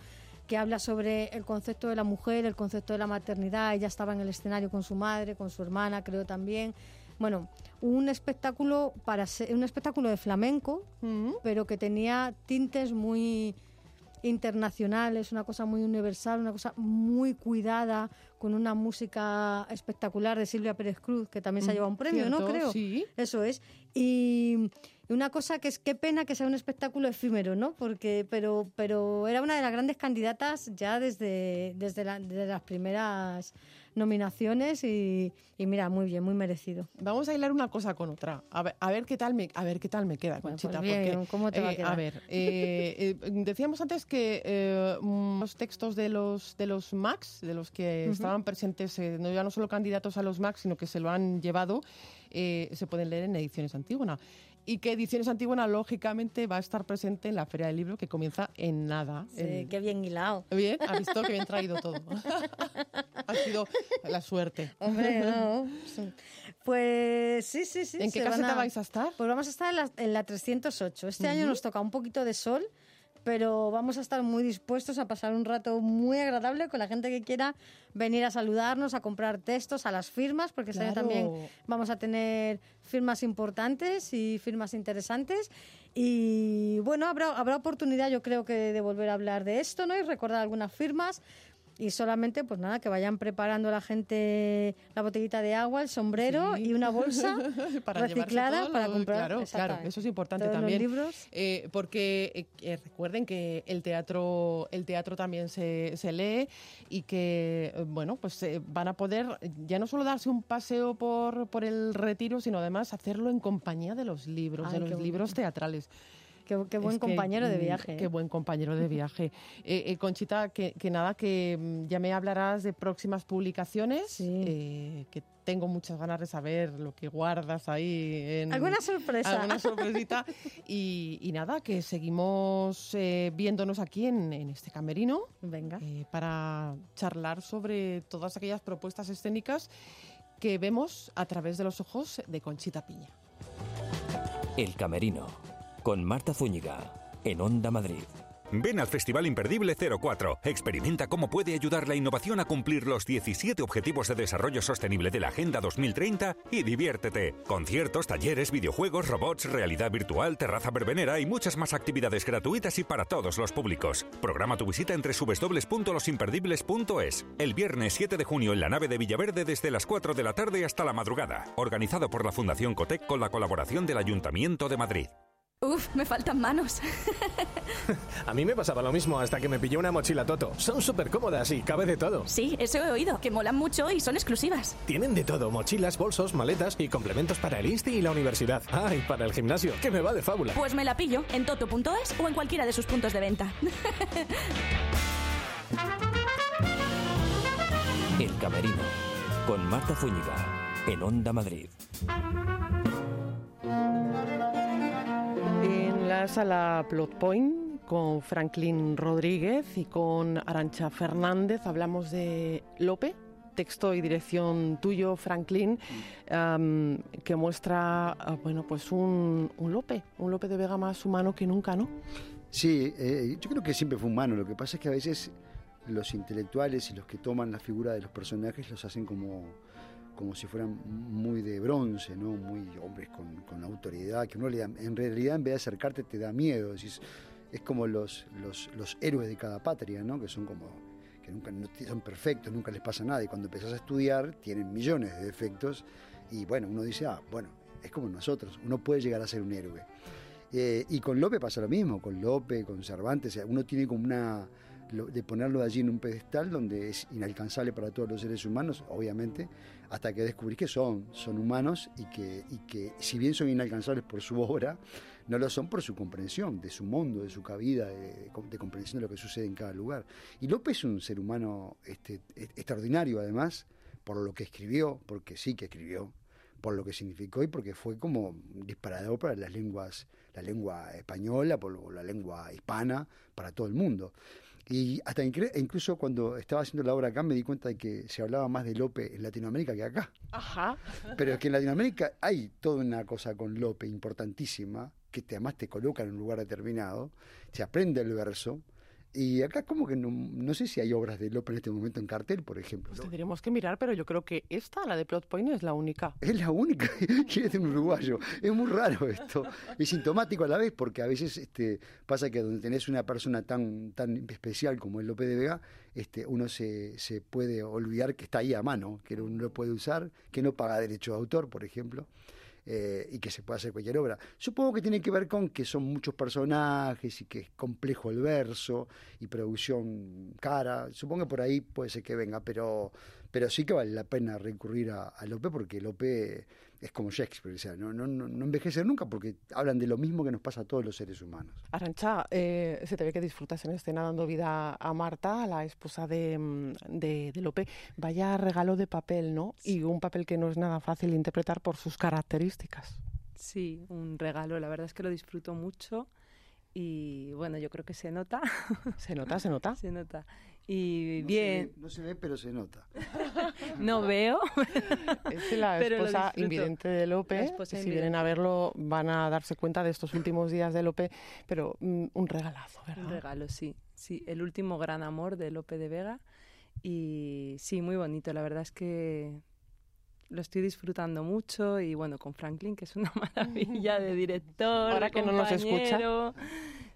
que habla sobre el concepto de la mujer, el concepto de la maternidad. Ella estaba en el escenario con su madre, con su hermana, creo también. Bueno, un espectáculo para ser, un espectáculo de flamenco, uh -huh. pero que tenía tintes muy internacionales, una cosa muy universal, una cosa muy cuidada, con una música espectacular de Silvia Pérez Cruz, que también se ha llevado un premio, ¿Cierto? ¿no? Creo. Sí. Eso es. Y una cosa que es qué pena que sea un espectáculo efímero, ¿no? Porque, pero, pero era una de las grandes candidatas ya desde, desde, la, desde las primeras nominaciones y, y, mira, muy bien, muy merecido. Vamos a hilar una cosa con otra. A ver, a ver qué tal me, a ver qué tal me queda, bueno, Conchita. Pues bien, porque, ¿cómo te va a quedar? a ver, eh, eh, decíamos antes que eh, los textos de los de los Max, de los que uh -huh. estaban presentes, eh, no ya no solo candidatos a los Max, sino que se lo han llevado, eh, se pueden leer en ediciones Antígona y que Ediciones Antígona, lógicamente, va a estar presente en la Feria del Libro, que comienza en nada. Sí, en... qué bien hilado. Bien, ha visto que bien traído todo. [laughs] ha sido la suerte. Hombre, no. Pues sí, sí, sí. ¿En qué caseta a... vais a estar? Pues vamos a estar en la, en la 308. Este uh -huh. año nos toca un poquito de sol, pero vamos a estar muy dispuestos a pasar un rato muy agradable con la gente que quiera venir a saludarnos, a comprar textos, a las firmas, porque este año también vamos a tener firmas importantes y firmas interesantes. Y bueno, habrá, habrá oportunidad yo creo que de volver a hablar de esto, ¿no? Y recordar algunas firmas y solamente, pues nada, que vayan preparando la gente la botellita de agua, el sombrero y una bolsa [laughs] para reciclada para comprar. Claro, claro, eso es importante también. libros. Eh, porque eh, eh, recuerden que el teatro, el teatro también se, se lee y que, bueno, pues van a poder ya no solo darse un paseo por, por el retiro, sino además hacerlo en compañía de los libros, de los libros teatrales. Qué, buen compañero de mm, viaje. Qué buen compañero de viaje. [laughs] Eh, eh, Conchita, que, nada, que mm, ya me hablarás de próximas publicaciones, eh, que tengo muchas ganas de saber lo que guardas ahí. En, alguna sorpresa. Alguna [laughs] sorpresita. y, nada, que seguimos viéndonos aquí en, en, este camerino. Venga. para charlar sobre todas aquellas propuestas escénicas que vemos a través de los ojos de Conchita Piña. El camerino con Marta Zúñiga en Onda Madrid. Ven al Festival Imperdible 04. Experimenta cómo puede ayudar la innovación a cumplir los 17 Objetivos de Desarrollo Sostenible de la Agenda 2030 y diviértete. Conciertos, talleres, videojuegos, robots, realidad virtual, terraza verbenera y muchas más actividades gratuitas y para todos los públicos. Programa tu visita entre www.losimperdibles.es. El viernes 7 de junio en la nave de Villaverde desde las 4 de la tarde hasta la madrugada. Organizado por la Fundación Cotec con la colaboración del Ayuntamiento de Madrid. Uf, me faltan manos. [laughs] a mí me pasaba lo mismo hasta que me pilló una mochila Toto. Son súper cómodas y cabe de todo. Sí, eso he oído, que molan mucho y son exclusivas. Tienen de todo, mochilas, bolsos, maletas y complementos para el INSTI y la universidad. Ah, y para el gimnasio, que me va de fábula. Pues me la pillo en toto.es o en cualquiera de sus puntos de venta. [laughs] el Camerino, con Marta Zúñiga, en Onda Madrid. La sala Plot Point con Franklin Rodríguez y con Arancha Fernández. Hablamos de Lope, texto y dirección tuyo, Franklin, que muestra ah, bueno, pues un, Lope, un Lope de Vega más humano que nunca, ¿no? Sí, eh, yo creo que siempre fue humano. Lo que pasa es que a veces los intelectuales y los que toman la figura de los personajes los hacen como como si fueran muy de bronce, ¿no? Muy hombres con, con autoridad, que uno le en realidad en vez de acercarte te da miedo. Es, es como los, los, los, héroes de cada patria, ¿no? Que son como que nunca son perfectos, nunca les pasa nada y cuando empezás a estudiar tienen millones de defectos y bueno, uno dice, ah, bueno, es como nosotros, uno puede llegar a ser un héroe. Eh, y con Lope pasa lo mismo, con Lope, con Cervantes, uno tiene como una de ponerlo allí en un pedestal donde es inalcanzable para todos los seres humanos, obviamente, hasta que descubrís que son, son humanos y que, y que si bien son inalcanzables por su [laughs] obra, no lo son por su comprensión de su mundo, de su cabida, de, comprensión de lo que sucede en cada lugar. Y López es un ser humano este, extraordinario, además, por lo que escribió, porque sí que escribió, por lo que significó y porque fue como disparador para las lenguas, la lengua española, por la lengua hispana, para todo el mundo. Y hasta incluso cuando estaba haciendo la obra acá me di cuenta de que se hablaba más de Lope en Latinoamérica que acá. Ajá. Pero es que en Latinoamérica hay toda una cosa con Lope importantísima, que te, además te coloca en un lugar determinado, se aprende el verso, y acá como que no, sé si hay obras de López en este momento en cartel, por ejemplo. Pues tendríamos que mirar, pero yo creo que esta, la de Plot Point, es la única. Es la única, [laughs] quiere decir un uruguayo. Es muy raro esto. Es sintomático a la vez, porque a veces este, pasa que donde tenés una persona tan, tan especial como el López de Vega, este, uno se, se puede olvidar que está ahí a mano, que uno lo puede usar, que no paga derecho de autor, por ejemplo. Eh, y que se puede hacer cualquier obra. Supongo que tiene que ver con que son muchos personajes y que es complejo el verso y producción cara. Supongo que por ahí puede ser que venga, pero, pero sí que vale la pena recurrir a, a Lope porque Lope es como Shakespeare, o sea, no, no, no, envejece nunca porque hablan de lo mismo que nos pasa a todos los seres humanos. Arancha, eh, se te ve que disfrutas en escena dando vida a Marta, la esposa de, mm, de, Lope. Vaya regalo de papel, ¿no? Y un papel que no es nada fácil de interpretar por sus características. Sí, un regalo, la verdad es que lo disfruto mucho y bueno, yo creo que se nota. ¿Se nota, se nota? [laughs] se nota. Y No bien. Se ve, no se ve, pero se nota. [laughs] no veo. Es la esposa invidente de Lope. Si invidente. vienen a verlo, van a darse cuenta de estos últimos días de Lope. Pero mm, un regalazo, ¿verdad? Un regalo, sí. Sí, el último gran amor de Lope de Vega. Y sí, muy bonito. La verdad es que lo estoy disfrutando mucho. Y bueno, con Franklin, que es una [laughs] maravilla de director. Ahora que no nos escucha.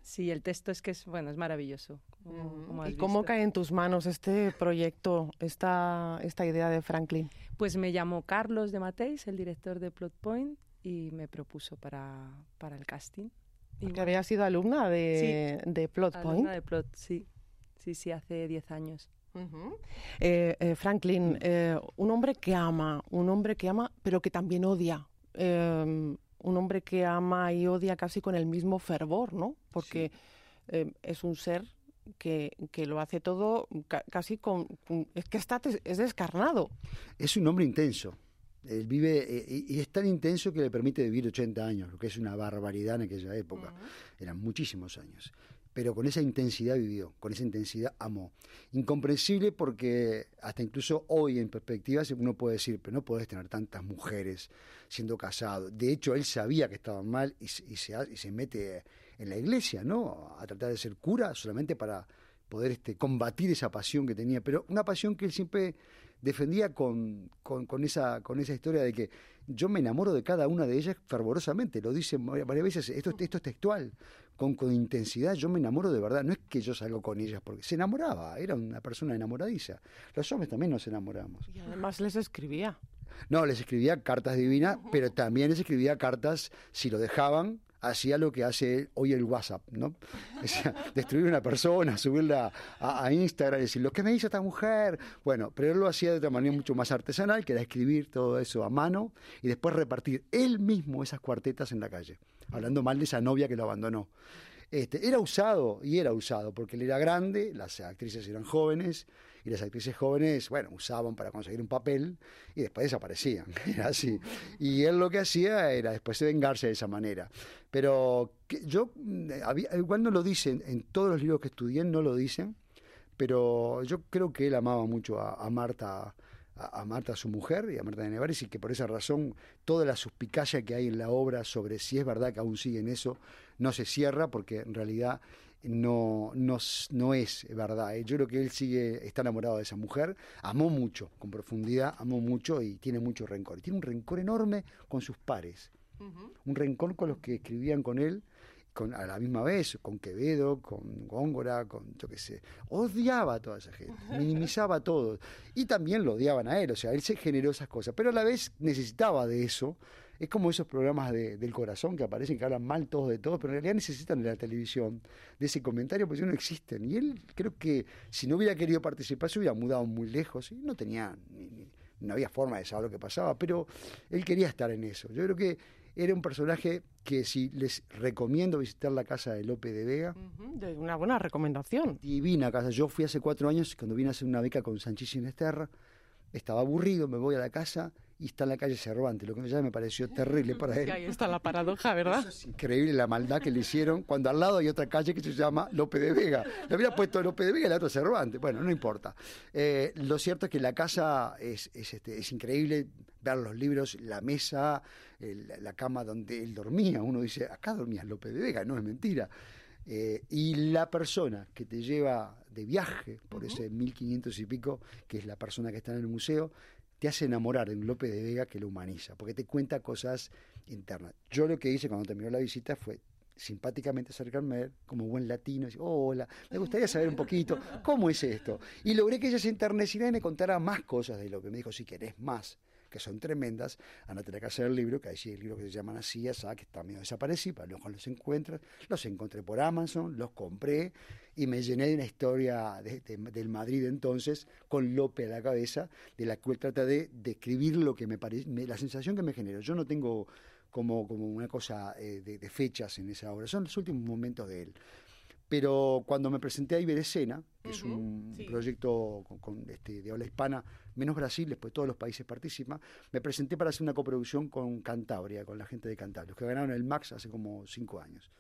Sí, el texto es que es, bueno, es maravilloso. como- como has ¿Y cómo cae en tus manos este proyecto, esta, esta idea de Franklin? Pues me llamó Carlos de Mateis, el director de Plot Point, y me propuso para, para el casting. Y Porque había sido alumna de, de Plot alumna Point. de Plot, sí. Sí, sí, hace 10 años. Eh, eh, Franklin, eh, un hombre que ama, un hombre que ama, pero que también odia. Un hombre que ama y odia casi con el mismo fervor, ¿no? Porque eh, es un ser que, que lo hace todo ca- casi con, con- Es que está, es descarnado. Es un hombre intenso. Él vive, eh, y y es tan intenso que le permite vivir 80 años, lo que es una barbaridad en aquella época. Eran muchísimos años. Pero con esa intensidad vivió, con esa intensidad amó. Incomprensible porque hasta incluso hoy en perspectiva uno puede decir, pero no podés tener tantas mujeres siendo casado. De hecho, él sabía que estaban mal y, se- mete en la iglesia, ¿no? A tratar de ser cura solamente para poder este, combatir esa pasión que tenía. Pero una pasión que él siempre defendía con, esa, historia de que yo me enamoro de cada una de ellas fervorosamente, lo dice varias veces, esto, esto es textual, con, con intensidad, yo me enamoro de verdad, no es que yo salgo con ellas, porque se enamoraba, era una persona enamoradiza. Los hombres también nos enamoramos. Y además les escribía. No, les escribía cartas divinas, pero también les escribía cartas, si lo dejaban, hacía lo que hace hoy el WhatsApp, ¿no? O sea, [laughs] destruir una persona, subirla a, a Instagram y decir, lo que me hizo esta mujer. Bueno, pero él lo hacía de otra manera mucho más artesanal, que era escribir todo eso a mano y después repartir él mismo esas cuartetas en la calle, hablando mal de esa novia que lo abandonó. Este, era usado, y era usado, porque él era grande, las actrices eran jóvenes, y las actrices jóvenes, bueno, usaban para conseguir un papel y después desaparecían. [laughs] Era así. Y él lo que hacía era después de vengarse de esa manera. Pero yo, mm, había- igual no lo dicen, en todos los libros que estudié no lo dicen, pero yo creo que él amaba mucho a Marta. A, a Marta, su mujer, y a Marta de Nevares, y que por esa razón toda la suspicacia que hay en la obra sobre si es verdad que aún sigue en eso no se cierra, porque en realidad no, no, no es verdad. ¿eh? Yo creo que él sigue, está enamorado de esa mujer, amó mucho, con profundidad, amó mucho y tiene mucho rencor. Y tiene un rencor enorme con sus pares, un rencor con los que escribían con él con, a la misma vez, con Quevedo, con Góngora, con yo qué sé. Odiaba a toda esa gente, minimizaba a todos. Y también lo odiaban a él, o sea, él se generó esas cosas, pero a la vez necesitaba de eso. Es como esos programas de- del corazón que aparecen, que hablan mal todos de todos, pero en realidad necesitan de la televisión, de ese comentario, porque no no existen. Y él creo que si no hubiera querido participar, se hubiera mudado muy lejos y no tenía, ni- ni- no había forma de saber lo que pasaba, pero él quería estar en eso. Yo creo que era un personaje que si les recomiendo visitar la casa de Lope de Vega, De una buena recomendación. divina casa. Yo fui hace cuatro años cuando vine a hacer una beca con Sanchís Sinesterra. Estaba aburrido, me voy a la casa y está en la calle Cervantes, lo que ya me pareció terrible para él. Ahí está la paradoja, ¿verdad? Increíble la maldad que le hicieron cuando al lado hay otra calle que se llama Lope de Vega. Le había puesto Lope de Vega y la otra Cervantes. Bueno, no importa. Eh, lo cierto es que la casa es, es, este, es increíble ver los libros, la mesa, el- la cama donde él dormía. Uno dice, acá dormía Lope de Vega, no es mentira. Eh, y la persona que te lleva de viaje por ese 1500 y pico, que es la persona que está en el museo, te hace enamorar de un Lope de Vega que lo humaniza, porque te cuenta cosas internas. Yo lo que hice cuando terminó la visita fue simpáticamente acercarme como buen latino, decir, hola, me gustaría saber un poquito cómo es esto. Y logré que ella se enterneciera y me contara más cosas de lo que me dijo, si querés más, que son tremendas, andate a la casa del libro, que hay sí libros que se llaman así, que están medio desaparecidos, para luego los encuentras, los encontré por Amazon, los compré y me llené de una historia de- de- del Madrid entonces, con Lope a la cabeza, de la cual trata de describir lo que me parece, la sensación que me generó. Yo no tengo como, como una cosa eh, de, de fechas en esa obra, son los últimos momentos de él. Pero cuando me presenté a Iberescena, que es un proyecto con, con, este, de habla hispana, menos Brasil, después todos los países participan, me presenté para hacer una coproducción con Cantabria, con la gente de Cantabria, los que ganaron el Max hace como cinco años.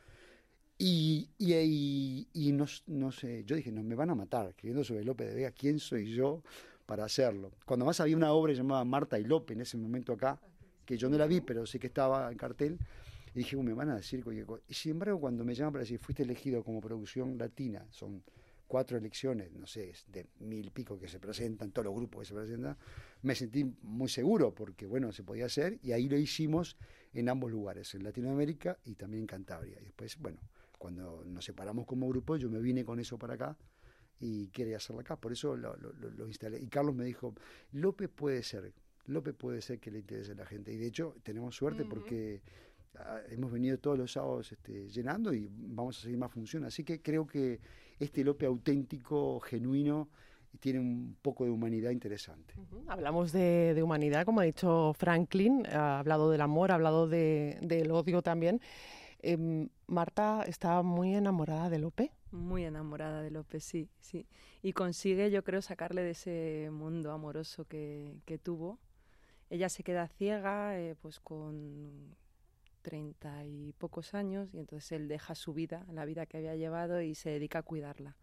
Y, y, y, no, no, sé, yo dije, no, me van a matar, escribiendo sobre López de Vega, ¿quién soy yo para hacerlo? Cuando más había una obra llamada Marta y López en ese momento acá, que yo no la vi, pero sí que estaba en cartel, y dije, me van a decir cualquier cosa. Y sin embargo, cuando me llaman para decir, fuiste elegido como producción latina, son cuatro elecciones, no sé, de mil pico que se presentan, todos los grupos que se presentan, me sentí muy seguro porque, bueno, se podía hacer y ahí lo hicimos en ambos lugares, en Latinoamérica y también en Cantabria. Y después, bueno, cuando nos separamos como grupo, yo me vine con eso para acá y quería hacerlo acá, por eso lo, lo, instalé. Y Carlos me dijo, López puede ser, López puede ser que le interese a la gente. Y de hecho, tenemos suerte porque hemos venido todos los sábados este, llenando y vamos a seguir más funciones. Así que creo que este López auténtico, genuino, tiene un poco de humanidad interesante. Hablamos de, humanidad, como ha dicho Franklin, ha hablado del amor, ha hablado del odio también. Em, Marta está muy enamorada de Lope. Muy enamorada de Lope, sí, sí. Y consigue, yo creo, sacarle de ese mundo amoroso que, tuvo. Ella se queda ciega, eh, pues con treinta y pocos años y entonces él deja su vida, la vida que había llevado y se dedica a cuidarla.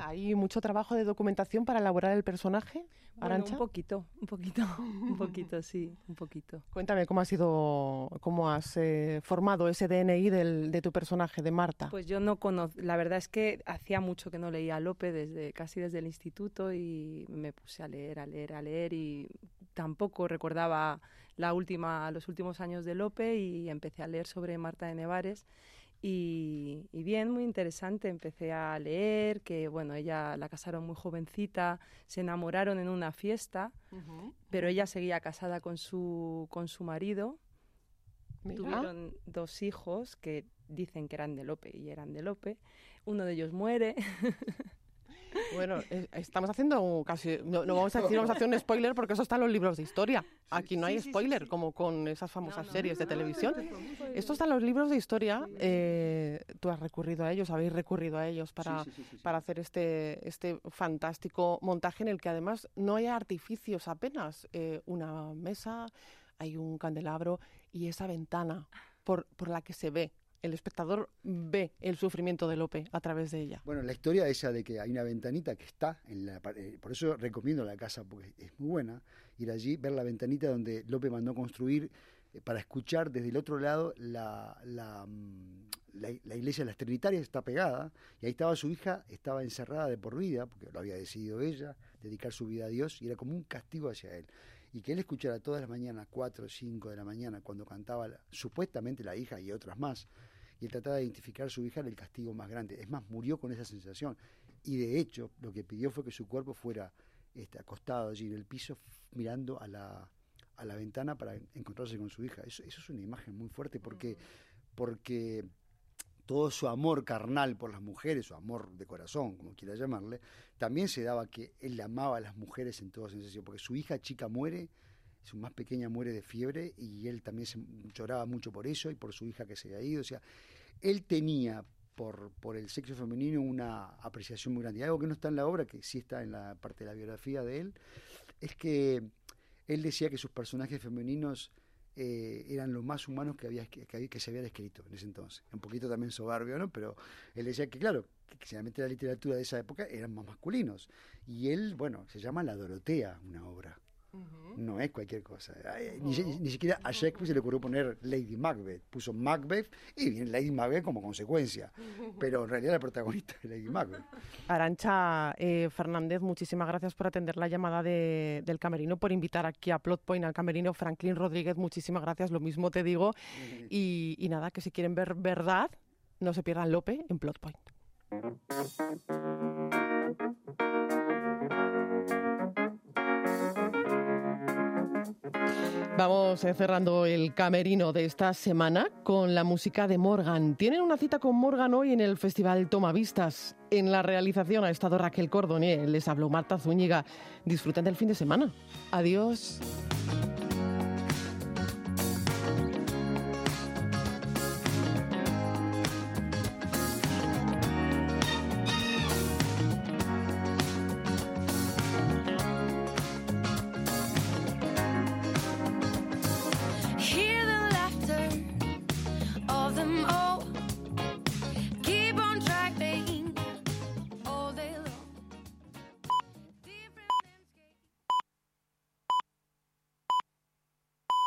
¿Hay mucho trabajo de documentación para elaborar el personaje, Arancha? un poquito, un poquito, [laughs] un poquito, sí, un poquito. Cuéntame cómo ha sido, cómo has eh, formado ese DNI del, de tu personaje, de Marta. Pues yo no conozco, la verdad es que hacía mucho que no leía a Lope, desde, casi desde el instituto y me puse a leer, a leer, a leer y tampoco recordaba la última, los últimos años de Lope y empecé a leer sobre Marta de Nevares. Y, bien, muy interesante. Empecé a leer que, bueno, ella la casaron muy jovencita, se enamoraron en una fiesta, pero ella seguía casada con su, con su marido. Tuvieron dos hijos que dicen que eran de Lope y eran de Lope. Uno de ellos muere. [laughs] Bueno, eh, estamos haciendo casi. No, vamos a decir, vamos a hacer un spoiler porque eso está en los libros de historia. Aquí no hay spoiler, como con esas famosas series de televisión. Esto está en los libros de historia. Eh, tú has recurrido a ellos, habéis recurrido a ellos para, para hacer este, este fantástico montaje en el que además no hay artificios apenas. Eh, una mesa, hay un candelabro y esa ventana por, por la que se ve el espectador ve el sufrimiento de Lope a través de ella. Bueno, la historia esa de que hay una ventanita que está en la eh, por eso recomiendo la casa porque es muy buena ir allí ver la ventanita donde Lope mandó construir eh, para escuchar desde el otro lado la, la, mm, la, iglesia de las Trinitarias está pegada y ahí estaba su hija, estaba encerrada de por vida porque lo había decidido ella dedicar su vida a Dios y era como un castigo hacia él y que él escuchara todas las mañanas, 4 o 5 de la mañana, cuando cantaba supuestamente la hija y otras más, y él trataba de identificar a su hija era el castigo más grande. Es más, murió con esa sensación. Y de hecho, lo que pidió fue que su cuerpo fuera este, acostado allí en el piso, mirando a la, a la ventana para encontrarse con su hija. Eso, eso es una imagen muy fuerte porque, porque todo su amor carnal por las mujeres, su amor de corazón, como quiera llamarle, también se daba que él amaba a las mujeres en toda sensación, porque su hija chica muere su más pequeña muere de fiebre y él también se, lloraba mucho por eso y por su hija que se había ido. O sea, él tenía por, por el sexo femenino una apreciación muy grande. Y algo que no está en la obra, que sí está en la parte de la biografía de él, es que él decía que sus personajes femeninos eh, eran los más humanos que, había, que, que, se había escrito en ese entonces. Un poquito también soberbio, ¿no? Pero él decía que, claro, que generalmente la literatura de esa época eran más masculinos. Y él, bueno, se llama La Dorotea, una obra. No es cualquier cosa. Ni, siquiera a Shakespeare se le ocurrió poner Lady Macbeth. Puso Macbeth y viene Lady Macbeth como consecuencia. [laughs] Pero en realidad la protagonista es Lady Macbeth. Arancha eh, Fernández, muchísimas gracias por atender la llamada del camerino, por invitar aquí a Plot Point al camerino. Franklin Rodríguez, muchísimas gracias. Lo mismo te digo. Y, y nada, que si quieren ver verdad, no se pierdan Lope en Plot Vamos eh, cerrando el camerino de esta semana con la música de Morgan. Tienen una cita con Morgan hoy en el Festival Tomavistas. En la realización ha estado Raquel Cordonier, les habló Marta Zúñiga. Disfruten del fin de semana. Adiós.